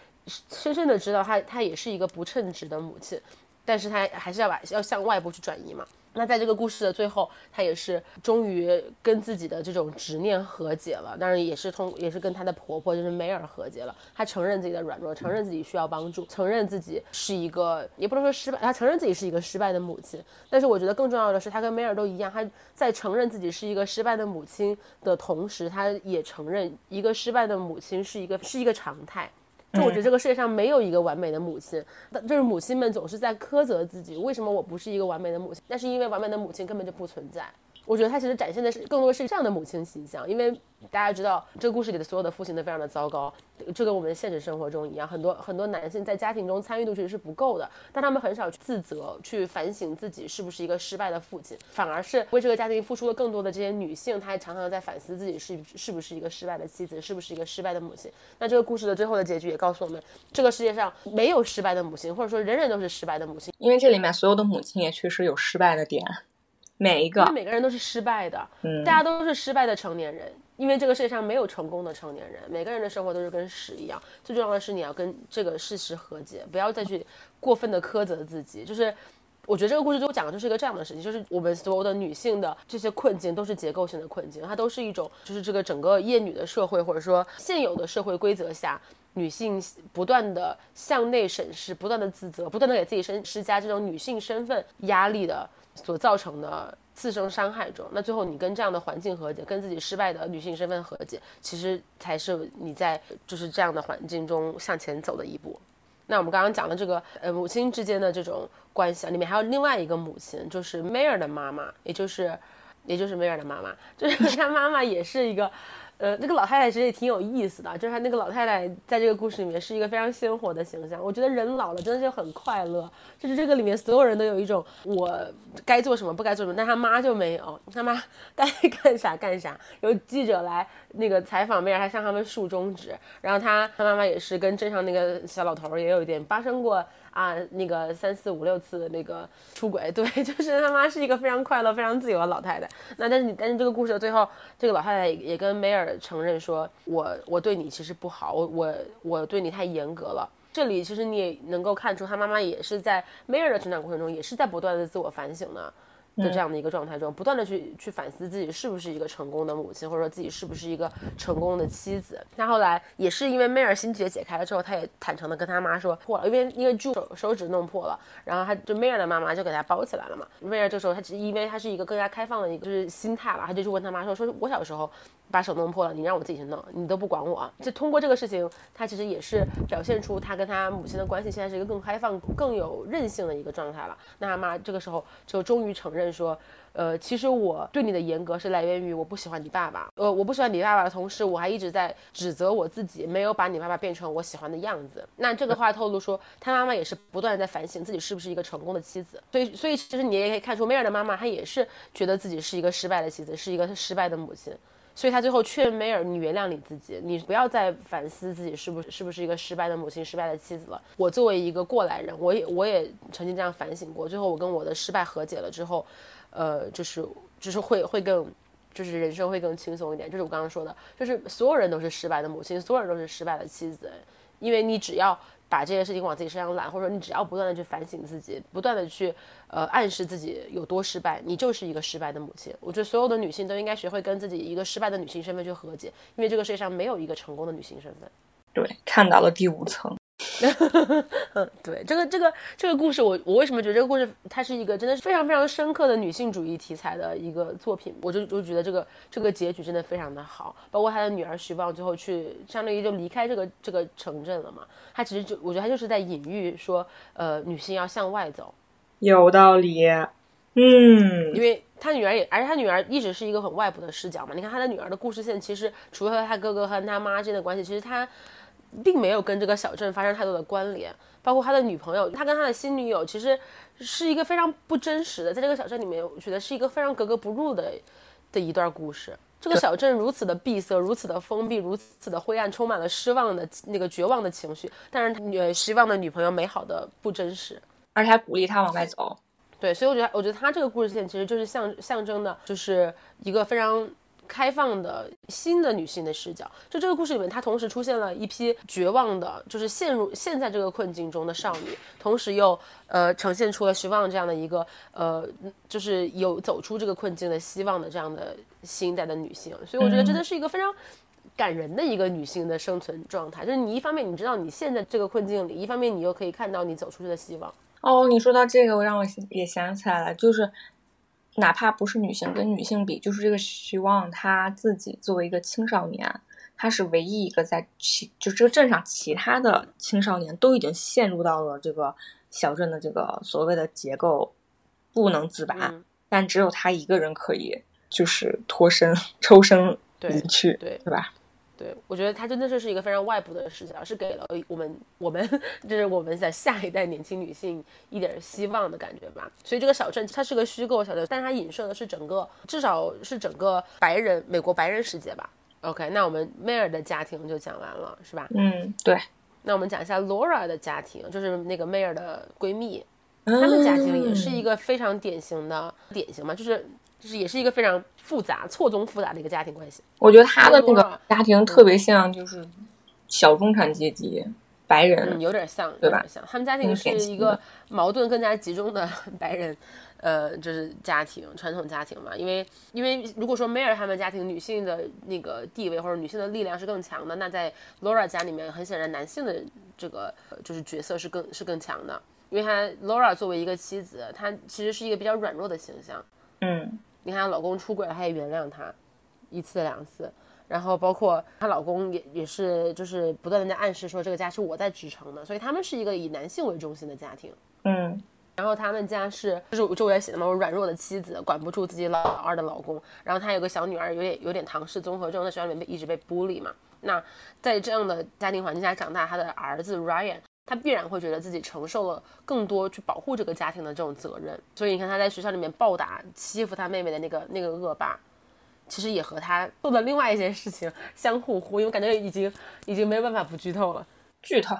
B: 深深的知道她她也是一个不称职的母亲，但是她还是要把要向外部去转移嘛。那在这个故事的最后，她也是终于跟自己的这种执念和解了，当然也是通，也是跟她的婆婆就是梅尔和解了。她承认自己的软弱，承认自己需要帮助，承认自己是一个也不能说失败，她承认自己是一个失败的母亲。但是我觉得更重要的是，她跟梅尔都一样，她在承认自己是一个失败的母亲的同时，她也承认一个失败的母亲是一个是一个常态。就我觉得这个世界上没有一个完美的母亲，但就是母亲们总是在苛责自己，为什么我不是一个完美的母亲？那是因为完美的母亲根本就不存在。我觉得他其实展现的是更多是这样的母亲形象，因为大家知道这个故事里的所有的父亲都非常的糟糕，就跟我们现实生活中一样，很多很多男性在家庭中参与度其实是不够的，但他们很少去自责，去反省自己是不是一个失败的父亲，反而是为这个家庭付出了更多的这些女性，她还常常在反思自己是是不是一个失败的妻子，是不是一个失败的母亲。那这个故事的最后的结局也告诉我们，这个世界上没有失败的母亲，或者说人人都是失败的母亲，
A: 因为这里面所有的母亲也确实有失败的点。每一个，
B: 每个人都是失败的，嗯，大家都是失败的成年人，因为这个世界上没有成功的成年人，每个人的生活都是跟屎一样。最重要的是你要跟这个事实和解，不要再去过分的苛责自己。就是我觉得这个故事最后讲的就是一个这样的事情，就是我们所有的女性的这些困境都是结构性的困境，它都是一种就是这个整个厌女的社会或者说现有的社会规则下，女性不断的向内审视，不断的自责，不断的给自己身施加这种女性身份压力的。所造成的自身伤害中，那最后你跟这样的环境和解，跟自己失败的女性身份和解，其实才是你在就是这样的环境中向前走的一步。那我们刚刚讲的这个呃母亲之间的这种关系啊，里面还有另外一个母亲，就是梅尔的妈妈，也就是也就是梅尔的妈妈，就是他妈妈也是一个。呃，那个老太太其实也挺有意思的，就是她那个老太太在这个故事里面是一个非常鲜活的形象。我觉得人老了真的就很快乐，就是这个里面所有人都有一种我该做什么不该做什么，但他妈就没有，他妈 该干啥干啥。有记者来那个采访梅尔，还向他们竖中指，然后他他妈妈也是跟镇上那个小老头也有一点发生过。啊，那个三四五六次那个出轨，对，就是他妈是一个非常快乐、非常自由的老太太。那但是你，但是这个故事的最后，这个老太太也跟梅尔承认说，我我对你其实不好，我我我对你太严格了。这里其实你也能够看出，他妈妈也是在梅尔的成长过程中，也是在不断的自我反省的。的这样的一个状态中，不断的去去反思自己是不是一个成功的母亲，或者说自己是不是一个成功的妻子。那后来也是因为梅尔心结解开了之后，他也坦诚的跟他妈说破了，因为因为就手手指弄破了，然后他就梅尔的妈妈就给他包起来了嘛。梅尔这时候他只因为他是一个更加开放的一个就是心态了，他就去问他妈说说我小时候把手弄破了，你让我自己去弄，你都不管我。就通过这个事情，他其实也是表现出他跟他母亲的关系现在是一个更开放、更有韧性的一个状态了。那他妈这个时候就终于承认。说，呃，其实我对你的严格是来源于我不喜欢你爸爸，呃，我不喜欢你爸爸的同时，我还一直在指责我自己没有把你爸爸变成我喜欢的样子。那这个话透露说，他妈妈也是不断在反省自己是不是一个成功的妻子。所以，所以其实你也可以看出，梅尔的妈妈她也是觉得自己是一个失败的妻子，是一个失败的母亲。所以他最后劝梅尔，你原谅你自己，你不要再反思自己是不是是不是一个失败的母亲、失败的妻子了。我作为一个过来人，我也我也曾经这样反省过。最后我跟我的失败和解了之后，呃，就是就是会会更就是人生会更轻松一点。就是我刚刚说的，就是所有人都是失败的母亲，所有人都是失败的妻子，因为你只要把这些事情往自己身上揽，或者说你只要不断的去反省自己，不断的去呃暗示自己有多失败，你就是一个失败的母亲。我觉得所有的女性都应该学会跟自己一个失败的女性身份去和解，因为这个世界上没有一个成功的女性身份。
A: 对，看到了第五层。
B: 嗯，对，这个这个这个故事，我我为什么觉得这个故事它是一个真的是非常非常深刻的女性主义题材的一个作品？我就就觉得这个这个结局真的非常的好，包括他的女儿徐望最后去相当于就离开这个这个城镇了嘛，他其实就我觉得他就是在隐喻说，呃，女性要向外走，
A: 有道理，嗯，
B: 因为他女儿也，而且他女儿一直是一个很外部的视角嘛，你看他的女儿的故事线，其实除了他哥哥和他妈之间的关系，其实他。并没有跟这个小镇发生太多的关联，包括他的女朋友，他跟他的新女友其实是一个非常不真实的，在这个小镇里面，我觉得是一个非常格格不入的的一段故事。这个小镇如此的闭塞，如此的封闭，如此的灰暗，充满了失望的那个绝望的情绪。但是，女，希望的女朋友美好的不真实，
A: 而且还鼓励他往外走。
B: 对，所以我觉得，我觉得他这个故事线其实就是象象征的，就是一个非常。开放的新的女性的视角，就这个故事里面，它同时出现了一批绝望的，就是陷入陷在这个困境中的少女，同时又呃呈现出了希望这样的一个呃，就是有走出这个困境的希望的这样的新一代的女性。所以我觉得真的是一个非常感人的一个女性的生存状态，就是你一方面你知道你现在这个困境里，一方面你又可以看到你走出去的希望。
A: 哦，你说到这个，我让我也想起来了，就是。哪怕不是女性跟女性比，就是这个徐望他自己作为一个青少年，他是唯一一个在其就这个镇上其他的青少年都已经陷入到了这个小镇的这个所谓的结构不能自拔，但只有他一个人可以就是脱身 抽身离去，
B: 对
A: 对吧？
B: 对，我觉得它真的就是一个非常外部的视角，是给了我们我们 就是我们在下一代年轻女性一点希望的感觉吧。所以这个小镇它是个虚构小镇，但它影射的是整个至少是整个白人美国白人世界吧。OK，那我们 Mare 的家庭就讲完了，是吧？
A: 嗯，对。
B: 那我们讲一下 Laura 的家庭，就是那个 Mare 的闺蜜，她的家庭也是一个非常典型的典型嘛，就是。就是也是一个非常复杂、错综复杂的一个家庭关系。
A: 我觉得他的那个家庭特别像，就是小中产阶级白人，
B: 有点像，
A: 对吧？
B: 像他们家庭是一个矛盾更加集中的 白人，呃，就是家庭传统家庭嘛。因为因为如果说梅尔他们家庭女性的那个地位或者女性的力量是更强的，那在 Laura 家里面，很显然男性的这个就是角色是更是更强的。因为他 Laura 作为一个妻子，她其实是一个比较软弱的形象。
A: 嗯。
B: 你看，老公出轨了，她也原谅他一次两次，然后包括她老公也也是，就是不断的在暗示说这个家是我在支撑的，所以他们是一个以男性为中心的家庭。
A: 嗯，
B: 然后他们家是，就是就我也写的嘛，我软弱的妻子管不住自己老二的老公，然后她有个小女儿，有点有点唐氏综合症，在学校里面被一直被孤立嘛。那在这样的家庭环境下长大，她的儿子 Ryan。他必然会觉得自己承受了更多去保护这个家庭的这种责任，所以你看他在学校里面暴打欺负他妹妹的那个那个恶霸，其实也和他做的另外一些事情相互呼应。我感觉已经已经没有办法不剧透了，
A: 剧透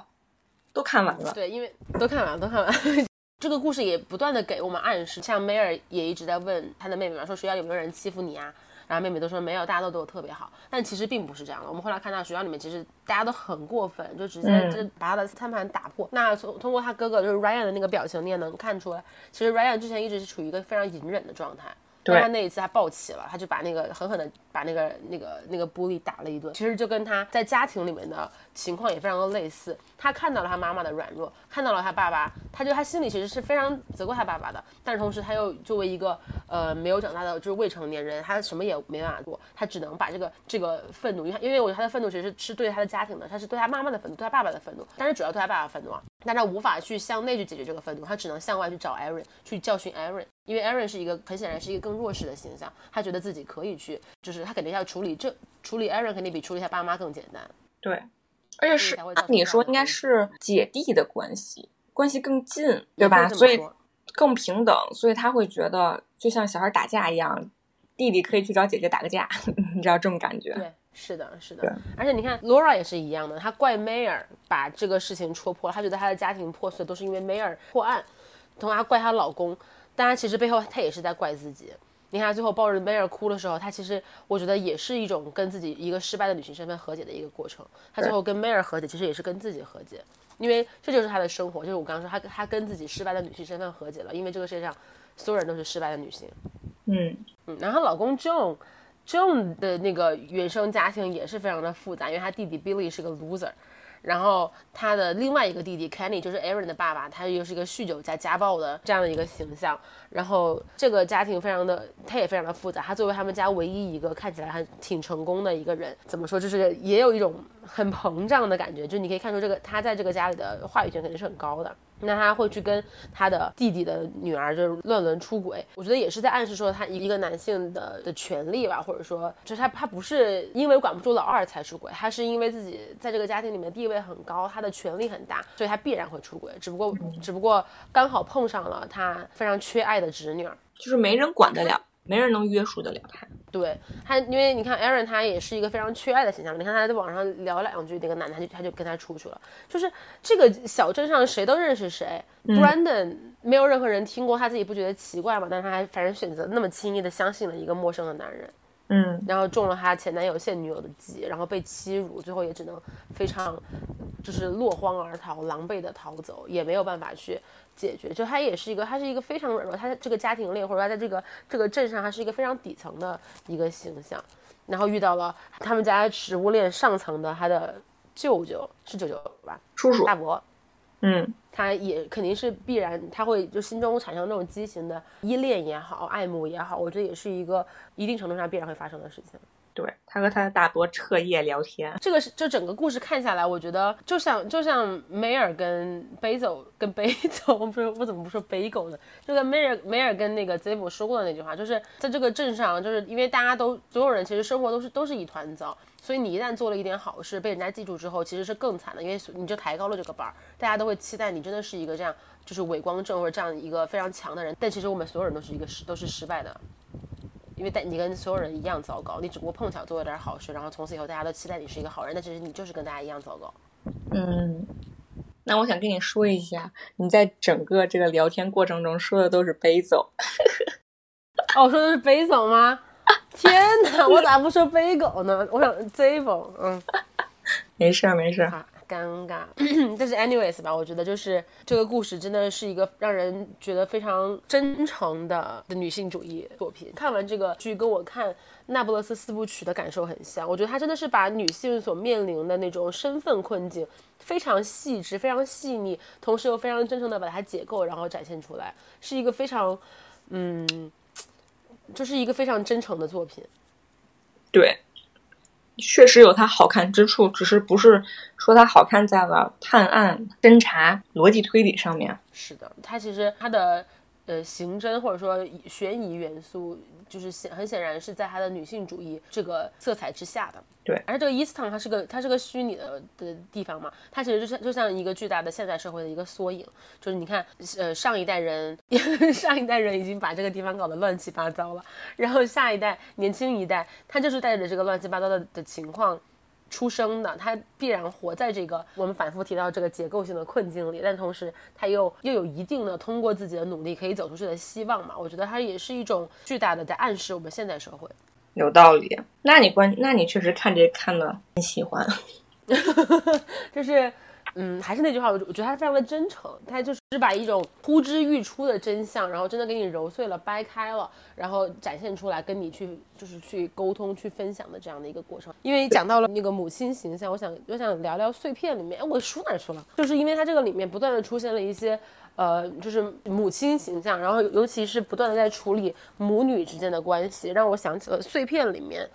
A: 都看完了。
B: 对，因为都看完了，都看完了。这个故事也不断的给我们暗示，像梅尔也一直在问他的妹妹嘛，说学校有没有人欺负你啊？然后妹妹都说没有，大家都对我特别好，但其实并不是这样的。我们后来看到学校里面，其实大家都很过分，就直接就把他的餐盘打破。那从通过他哥哥就是 Ryan 的那个表情，你也能看出来，其实 Ryan 之前一直是处于一个非常隐忍的状态。但他那一次他暴起了，他就把那个狠狠的把那个那个那个玻璃打了一顿。其实就跟他在家庭里面的情况也非常的类似。他看到了他妈妈的软弱，看到了他爸爸，他就他心里其实是非常责怪他爸爸的。但是同时他又作为一个呃没有长大的就是未成年人，他什么也没办法做，他只能把这个这个愤怒，因为因为我觉得他的愤怒其实是对他的家庭的，他是对他妈妈的愤怒，对他爸爸的愤怒，但是主要对他爸爸愤怒啊。但他无法去向内去解决这个愤怒，他只能向外去找 Aaron 去教训 Aaron。因为 Aaron 是一个很显然是一个更弱势的形象，他觉得自己可以去，就是他肯定要处理这处理 Aaron 肯定比处理他爸妈更简单。
A: 对，而且是按你说应该是姐弟的关系，关系更近，对吧？所以更平等，所以他会觉得就像小孩打架一样，弟弟可以去找姐姐打个架，你知道这种感觉？
B: 对，是的，是的。而且你看 Laura 也是一样的，她怪 Mayor 把这个事情戳破了，他觉得她的家庭破碎都是因为 Mayor 破案，同时他怪她老公。当然，其实背后她也是在怪自己，你看他最后抱着梅尔哭的时候，他其实我觉得也是一种跟自己一个失败的女性身份和解的一个过程。他最后跟梅尔和解，其实也是跟自己和解，因为这就是他的生活。就是我刚刚说，他他跟自己失败的女性身份和解了，因为这个世界上所有人都是失败的女性。
A: 嗯
B: 嗯，然后老公 John，John 的那个原生家庭也是非常的复杂，因为他弟弟 Billy 是个 loser。然后他的另外一个弟弟 Kenny 就是 Aaron 的爸爸，他又是一个酗酒加家暴的这样的一个形象。然后这个家庭非常的，他也非常的复杂。他作为他们家唯一一个看起来还挺成功的一个人，怎么说，就是也有一种很膨胀的感觉。就你可以看出这个他在这个家里的话语权肯定是很高的。那他会去跟他的弟弟的女儿就是乱伦出轨，我觉得也是在暗示说他一个男性的的权利吧，或者说就是他他不是因为管不住老二才出轨，他是因为自己在这个家庭里面地位很高，他的权力很大，所以他必然会出轨。只不过只不过刚好碰上了他非常缺爱的侄女，
A: 就是没人管得了。没人能约束得了他。
B: 对他，因为你看，Aaron 他也是一个非常缺爱的形象。你看他在网上聊两句，那个男的他就他就跟他出去了。就是这个小镇上谁都认识谁，Brandon 没有任何人听过，他自己不觉得奇怪嘛？但他还反正选择那么轻易的相信了一个陌生的男人。
A: 嗯，
B: 然后中了他前男友现女友的计，然后被欺辱，最后也只能非常就是落荒而逃，狼狈的逃走，也没有办法去解决。就他也是一个，他是一个非常软弱，他这个家庭里或者他在这个这个镇上，他是一个非常底层的一个形象。然后遇到了他们家食物链上层的他的舅舅，是舅舅吧？
A: 叔叔，
B: 大伯。
A: 嗯。
B: 他也肯定是必然，他会就心中产生那种畸形的依恋也好，爱慕也好，我觉得也是一个一定程度上必然会发生的事情。
A: 对他和他的大伯彻夜聊天，
B: 这个是就整个故事看下来，我觉得就像就像梅尔跟贝走跟贝走，不是我怎么不说贝狗呢？就跟梅尔梅尔跟那个 Zebo 说过的那句话，就是在这个镇上，就是因为大家都所有人其实生活都是都是一团糟，所以你一旦做了一点好事，被人家记住之后，其实是更惨的，因为你就抬高了这个板儿，大家都会期待你真的是一个这样就是伪光正或者这样一个非常强的人，但其实我们所有人都是一个失都是失败的。因为但你跟所有人一样糟糕，你只不过碰巧做了点好事，然后从此以后大家都期待你是一个好人，但其实你就是跟大家一样糟糕。
A: 嗯，那我想跟你说一下，你在整个这个聊天过程中说的都是背走。
B: 哦，我说的是背走吗？天哪，我咋不说背狗呢？我想 Zebo，嗯，
A: 没事儿没事儿。
B: 尴尬，但是 anyways 吧，我觉得就是这个故事真的是一个让人觉得非常真诚的的女性主义作品。看完这个剧，跟我看《那不勒斯四部曲》的感受很像。我觉得它真的是把女性所面临的那种身份困境非常细致、非常细腻，同时又非常真诚的把它解构，然后展现出来，是一个非常，嗯，就是一个非常真诚的作品。
A: 对。确实有它好看之处，只是不是说它好看在了探案、侦查、逻辑推理上面。
B: 是的，它其实它的呃刑侦或者说悬疑元素。就是显很显然是在它的女性主义这个色彩之下的，
A: 对。
B: 而这个伊斯坦它是个它是个虚拟的的地方嘛，它其实就像就像一个巨大的现代社会的一个缩影。就是你看，呃，上一代人 上一代人已经把这个地方搞得乱七八糟了，然后下一代年轻一代，他就是带着这个乱七八糟的的情况。出生的，他必然活在这个我们反复提到这个结构性的困境里，但同时他又又有一定的通过自己的努力可以走出去的希望嘛？我觉得它也是一种巨大的在暗示我们现代社会。
A: 有道理，那你关，那你确实看这看的很喜欢，
B: 就是。嗯，还是那句话，我我觉得他非常的真诚，他就是把一种呼之欲出的真相，然后真的给你揉碎了、掰开了，然后展现出来，跟你去就是去沟通、去分享的这样的一个过程。因为讲到了那个母亲形象，我想我想聊聊碎片里面，哎，我书哪去了？就是因为他这个里面不断的出现了一些，呃，就是母亲形象，然后尤其是不断的在处理母女之间的关系，让我想起了碎片里面。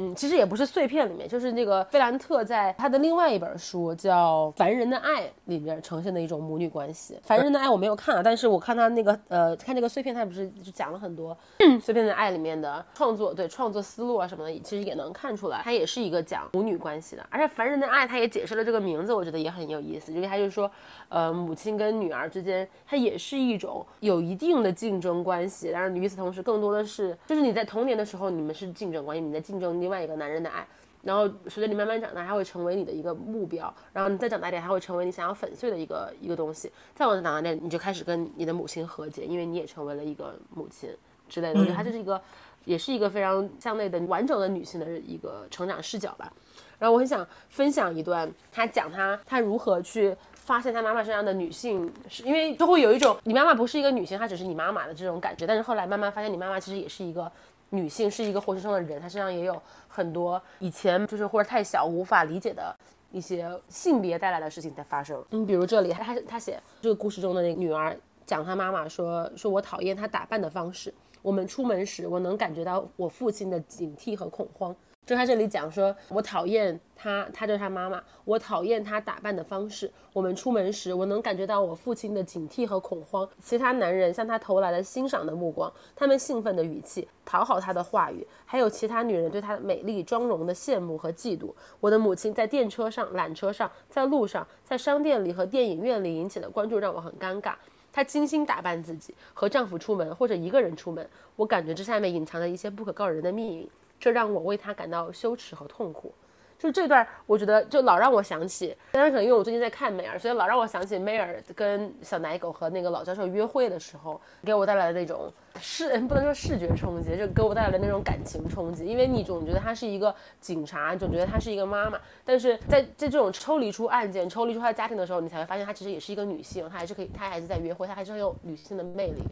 B: 嗯，其实也不是碎片里面，就是那个费兰特在他的另外一本书叫《凡人的爱》里面呈现的一种母女关系。凡人的爱我没有看啊，但是我看他那个呃，看这个碎片，他不是就讲了很多碎片的爱里面的创作，对创作思路啊什么的，其实也能看出来，它也是一个讲母女关系的。而且凡人的爱，他也解释了这个名字，我觉得也很有意思，因为他就说，呃，母亲跟女儿之间，它也是一种有一定的竞争关系，但是与此同时，更多的是就是你在童年的时候，你们是竞争关系，你在竞争。另外一个男人的爱，然后随着你慢慢长大，他会成为你的一个目标，然后你再长大点，他会成为你想要粉碎的一个一个东西。再往长大点，你就开始跟你的母亲和解，因为你也成为了一个母亲。之类的。我觉得她就是一个，也是一个非常向内的完整的女性的一个成长视角吧。然后我很想分享一段，她讲她她如何去发现她妈妈身上的女性，是因为就会有一种你妈妈不是一个女性，她只是你妈妈的这种感觉。但是后来慢慢发现，你妈妈其实也是一个女性，是一个活生生的人，她身上也有很多以前就是或者太小无法理解的。一些性别带来的事情在发生，嗯，比如这里，她她写这个故事中的那个女儿讲她妈妈说，说我讨厌她打扮的方式。我们出门时，我能感觉到我父亲的警惕和恐慌。就他这里讲说，我讨厌他，他就是他妈妈。我讨厌他打扮的方式。我们出门时，我能感觉到我父亲的警惕和恐慌。其他男人向他投来了欣赏的目光，他们兴奋的语气，讨好他的话语，还有其他女人对他美丽妆容的羡慕和嫉妒。我的母亲在电车上、缆车上、在路上、在商店里和电影院里引起的关注让我很尴尬。她精心打扮自己，和丈夫出门或者一个人出门，我感觉这下面隐藏着一些不可告人的秘密。这让我为他感到羞耻和痛苦，就这段，我觉得就老让我想起，当然可能因为我最近在看梅尔，所以老让我想起梅尔跟小奶狗和那个老教授约会的时候，给我带来的那种视，不能说视觉冲击，就给我带来的那种感情冲击。因为你总觉得他是一个警察，总觉得他是一个妈妈，但是在在这种抽离出案件、抽离出他的家庭的时候，你才会发现他其实也是一个女性，她还是可以，她还是在约会，她还是很有女性的魅力。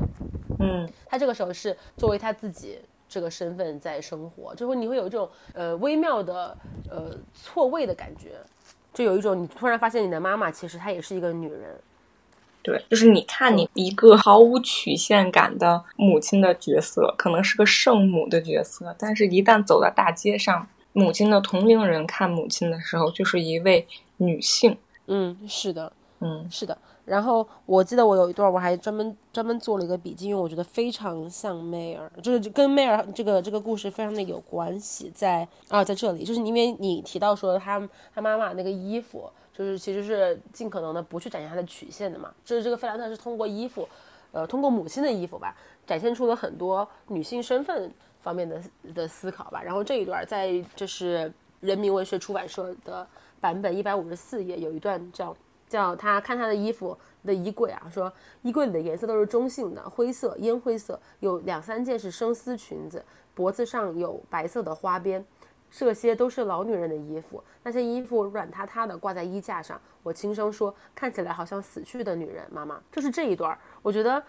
A: 嗯，
B: 她这个时候是作为她自己。这个身份在生活，就会你会有一种呃微妙的呃错位的感觉，就有一种你突然发现你的妈妈其实她也是一个女人。
A: 对，就是你看你一个毫无曲线感的母亲的角色，可能是个圣母的角色，但是一旦走到大街上，母亲的同龄人看母亲的时候，就是一位女性。
B: 嗯，是的，
A: 嗯，
B: 是的。然后我记得我有一段我还专门专门做了一个笔记，因为我觉得非常像梅尔，就是跟梅尔这个这个故事非常的有关系。在啊，在这里，就是因为你提到说他他妈妈那个衣服，就是其实是尽可能的不去展现他的曲线的嘛。就是这个费兰特是通过衣服，呃，通过母亲的衣服吧，展现出了很多女性身份方面的的思考吧。然后这一段在就是人民文学出版社的版本一百五十四页有一段这样。叫他看他的衣服的衣柜啊，说衣柜里的颜色都是中性的，灰色、烟灰色，有两三件是生丝裙子，脖子上有白色的花边，这些都是老女人的衣服。那些衣服软塌塌的挂在衣架上，我轻声说，看起来好像死去的女人。妈妈，就是这一段，我觉得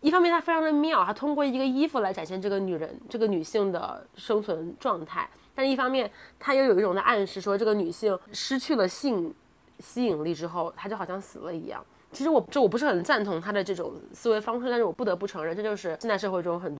B: 一方面它非常的妙，它通过一个衣服来展现这个女人、这个女性的生存状态，但是一方面它又有一种的暗示，说这个女性失去了性。吸引力之后，他就好像死了一样。其实我这我不是很赞同他的这种思维方式，但是我不得不承认，这就是现代社会中很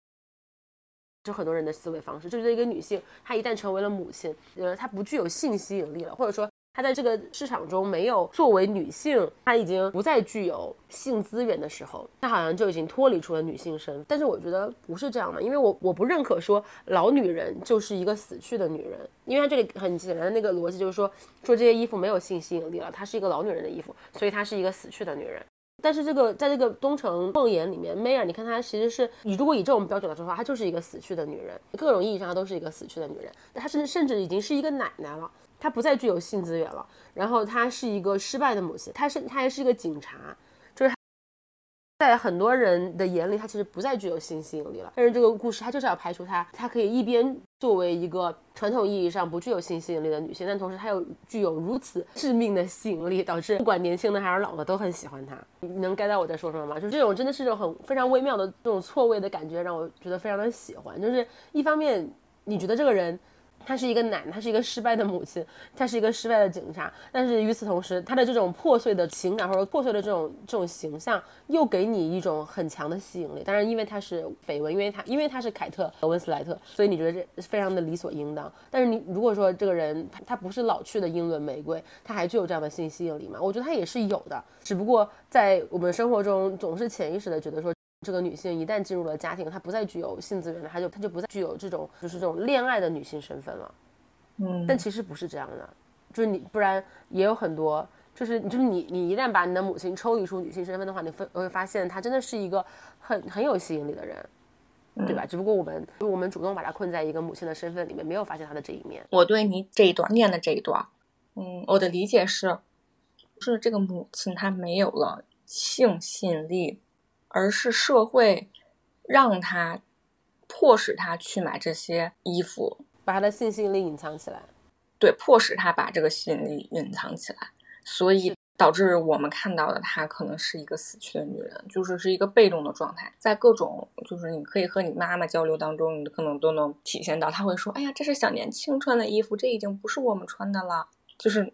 B: 就很多人的思维方式。就是一个女性，她一旦成为了母亲，呃，她不具有性吸引力了，或者说。她在这个市场中没有作为女性，她已经不再具有性资源的时候，她好像就已经脱离出了女性身。但是我觉得不是这样的，因为我我不认可说老女人就是一个死去的女人，因为她这里很简单的那个逻辑就是说，说这些衣服没有性吸引力了，她是一个老女人的衣服，所以她是一个死去的女人。但是这个在这个东城梦魇里面，梅尔，你看她其实是你如果以这种标准来说的话，她就是一个死去的女人，各种意义上她都是一个死去的女人。她甚至甚至已经是一个奶奶了。她不再具有性资源了，然后她是一个失败的母亲，她是她还是一个警察，就是在很多人的眼里，她其实不再具有性吸引力了。但是这个故事，它就是要排除她，她可以一边作为一个传统意义上不具有性吸引力的女性，但同时她又具有如此致命的吸引力，导致不管年轻的还是老的都很喜欢她。你能 get 到我在说什么吗？就这种真的是这种很非常微妙的这种错位的感觉，让我觉得非常的喜欢。就是一方面，你觉得这个人。她是一个奶奶，她是一个失败的母亲，她是一个失败的警察。但是与此同时，她的这种破碎的情感或者破碎的这种这种形象，又给你一种很强的吸引力。当然，因为她是绯闻，因为她因为她是凯特·温斯莱特，所以你觉得这非常的理所应当。但是你如果说这个人他他不是老去的英伦玫瑰，他还具有这样的性吸引力吗？我觉得他也是有的，只不过在我们生活中总是潜意识的觉得说。这个女性一旦进入了家庭，她不再具有性资源了，她就她就不再具有这种就是这种恋爱的女性身份了。
A: 嗯，
B: 但其实不是这样的，就是你不然也有很多，就是就是你你一旦把你的母亲抽离出女性身份的话，你会会发现她真的是一个很很有吸引力的人，对吧？只不过我们我们主动把她困在一个母亲的身份里面，没有发现她的这一面。
A: 我对你这一段念的这一段，嗯，我的理解是，是这个母亲她没有了性吸引力。而是社会让他迫使他去买这些衣服，
B: 把他的性吸引力隐藏起来。
A: 对，迫使他把这个吸引力隐藏起来，所以导致我们看到的她可能是一个死去的女人，就是是一个被动的状态，在各种就是你可以和你妈妈交流当中，你可能都能体现到，她会说：“哎呀，这是小年轻穿的衣服，这已经不是我们穿的了。”就是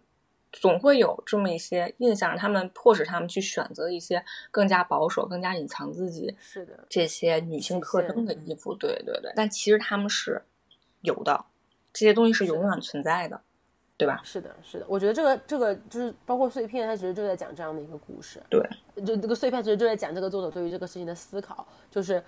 A: 总会有这么一些印象，让他们迫使他们去选择一些更加保守、更加隐藏自己
B: 是的，
A: 这些女性特征的衣服。对对对，但其实他们是有的。这些东西是永远存在的，对吧？
B: 是的，是的。我觉得这个这个就是包括碎片，它其实就在讲这样的一个故事。
A: 对，
B: 就这个碎片其实就在讲这个作者对于这个事情的思考，就是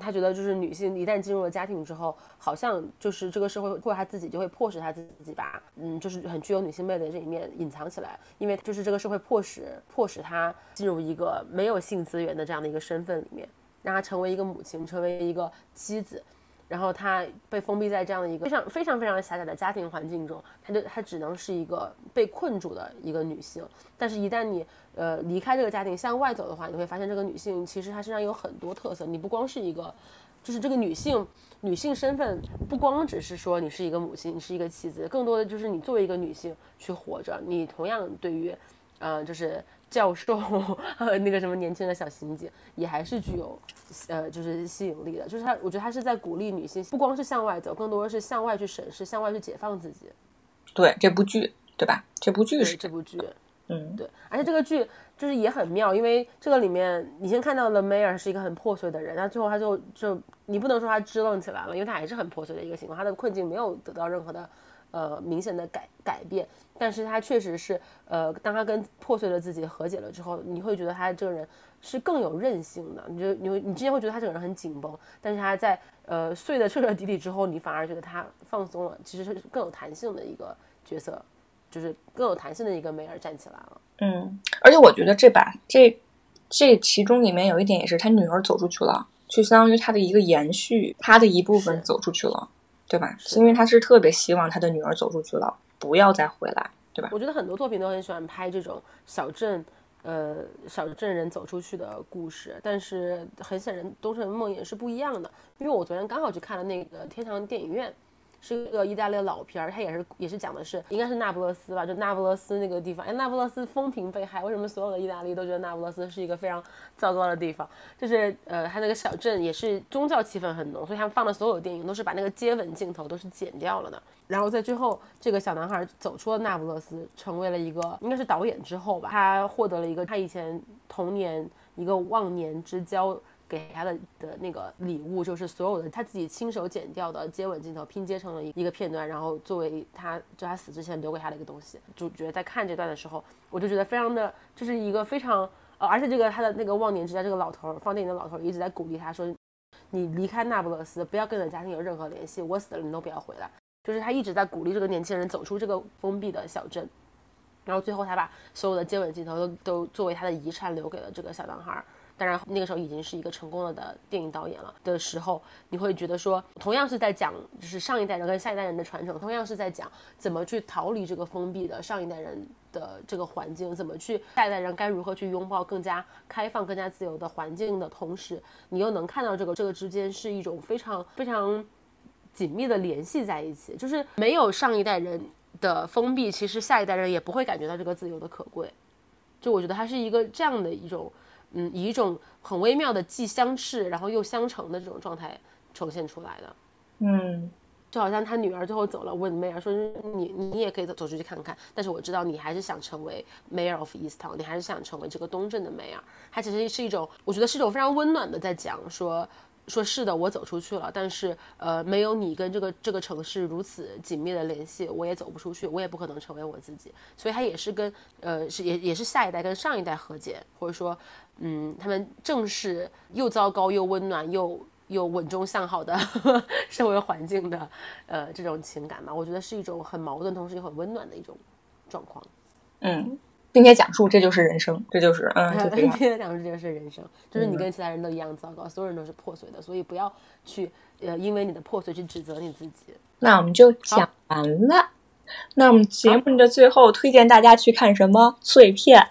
B: 他觉得就是女性一旦进入了家庭之后，好像就是这个社会或者他自己就会迫使他自己把嗯，就是很具有女性魅力的这一面隐藏起来，因为就是这个社会迫使迫使他进入一个没有性资源的这样的一个身份里面，让他成为一个母亲，成为一个妻子。然后她被封闭在这样的一个非常非常非常狭窄的家庭环境中，她就她只能是一个被困住的一个女性。但是，一旦你呃离开这个家庭向外走的话，你会发现这个女性其实她身上有很多特色。你不光是一个，就是这个女性女性身份不光只是说你是一个母亲，你是一个妻子，更多的就是你作为一个女性去活着，你同样对于，呃，就是。教授和 那个什么年轻的小刑警也还是具有，呃，就是吸引力的。就是他，我觉得他是在鼓励女性，不光是向外走，更多的是向外去审视，向外去解放自己。
A: 对这部剧，对吧？这部剧是
B: 这部剧，
A: 嗯，
B: 对。而且这个剧就是也很妙，因为这个里面你先看到了梅尔是一个很破碎的人，那最后他就就你不能说他支棱起来了，因为他还是很破碎的一个情况，他的困境没有得到任何的。呃，明显的改改变，但是他确实是，呃，当他跟破碎的自己和解了之后，你会觉得他这个人是更有韧性的。你就你会，你之前会觉得他这个人很紧绷，但是他在呃碎的彻彻底底之后，你反而觉得他放松了，其实是更有弹性的一个角色，就是更有弹性的一个梅尔站起来了。
A: 嗯，而且我觉得这把这这其中里面有一点也是他女儿走出去了，就相当于他的一个延续，他的一部分走出去了。对吧？是因为他是特别希望他的女儿走出去了，不要再回来，对吧？
B: 我觉得很多作品都很喜欢拍这种小镇，呃，小镇人走出去的故事。但是很显然，《东城梦魇》是不一样的，因为我昨天刚好去看了那个天堂电影院。是一个意大利的老片儿，它也是也是讲的是应该是那不勒斯吧，就那不勒斯那个地方。哎，那不勒斯风评被害，为什么所有的意大利都觉得那不勒斯是一个非常糟糕的地方？就是呃，它那个小镇也是宗教气氛很浓，所以他们放的所有电影都是把那个接吻镜头都是剪掉了的。然后在最后，这个小男孩走出了那不勒斯，成为了一个应该是导演之后吧，他获得了一个他以前童年一个忘年之交。给他的的那个礼物就是所有的他自己亲手剪掉的接吻镜头拼接成了一一个片段，然后作为他就他死之前留给他的一个东西。主角在看这段的时候，我就觉得非常的，就是一个非常呃，而且这个他的那个忘年之交，这个老头放电影的老头一直在鼓励他说：“你离开那不勒斯，不要跟你的家庭有任何联系，我死了你都不要回来。”就是他一直在鼓励这个年轻人走出这个封闭的小镇，然后最后他把所有的接吻镜头都都作为他的遗产留给了这个小男孩。当然，那个时候已经是一个成功了的电影导演了的时候，你会觉得说，同样是在讲，就是上一代人跟下一代人的传承，同样是在讲怎么去逃离这个封闭的上一代人的这个环境，怎么去下一代人该如何去拥抱更加开放、更加自由的环境的同时，你又能看到这个这个之间是一种非常非常紧密的联系在一起，就是没有上一代人的封闭，其实下一代人也不会感觉到这个自由的可贵。就我觉得它是一个这样的一种。嗯，以一种很微妙的既相斥，然后又相成的这种状态呈现出来的。
A: 嗯，
B: 就好像他女儿最后走了，问梅尔说：“你你也可以走走出去看看。”但是我知道你还是想成为 Mayor of East Town，你还是想成为这个东镇的 Mayor。他其实是一种，我觉得是一种非常温暖的在讲说。说是的，我走出去了，但是呃，没有你跟这个这个城市如此紧密的联系，我也走不出去，我也不可能成为我自己。所以他也是跟呃是也也是下一代跟上一代和解，或者说嗯，他们正是又糟糕又温暖又又稳中向好的 社会环境的呃这种情感嘛，我觉得是一种很矛盾，同时又很温暖的一种状况。
A: 嗯。并且讲述这就是人生，这就是嗯，
B: 并且讲述这就是人生，就是你跟其他人都一样糟糕，所有人都是破碎的，所以不要去呃因为你的破碎去指责你自己。
A: 那我们就讲完了。那我们节目的最后推荐大家去看什么碎片？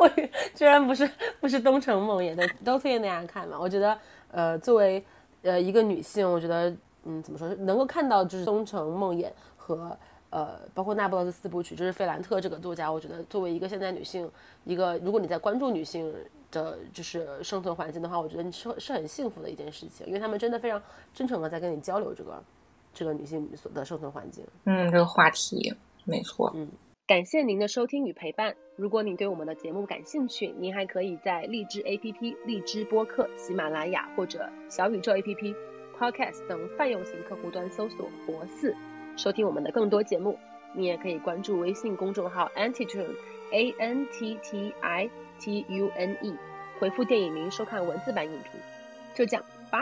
B: 我居然不是不是东城梦魇的，都推荐大家看嘛。我觉得，呃，作为呃一个女性，我觉得，嗯，怎么说，能够看到就是东城梦魇和呃，包括那不勒斯四部曲，就是费兰特这个作家，我觉得作为一个现代女性，一个如果你在关注女性的，就是生存环境的话，我觉得你是是很幸福的一件事情，因为他们真的非常真诚的在跟你交流这个这个女性所的生存环境。
A: 嗯，这个话题没错。
B: 嗯，感谢您的收听与陪伴。如果你对我们的节目感兴趣，您还可以在荔枝 APP、荔枝播客、喜马拉雅或者小宇宙 APP、Podcast 等泛用型客户端搜索“博四”，收听我们的更多节目。你也可以关注微信公众号 Antitune A N T T I T U N E，回复电影名收看文字版影评。就这样，拜。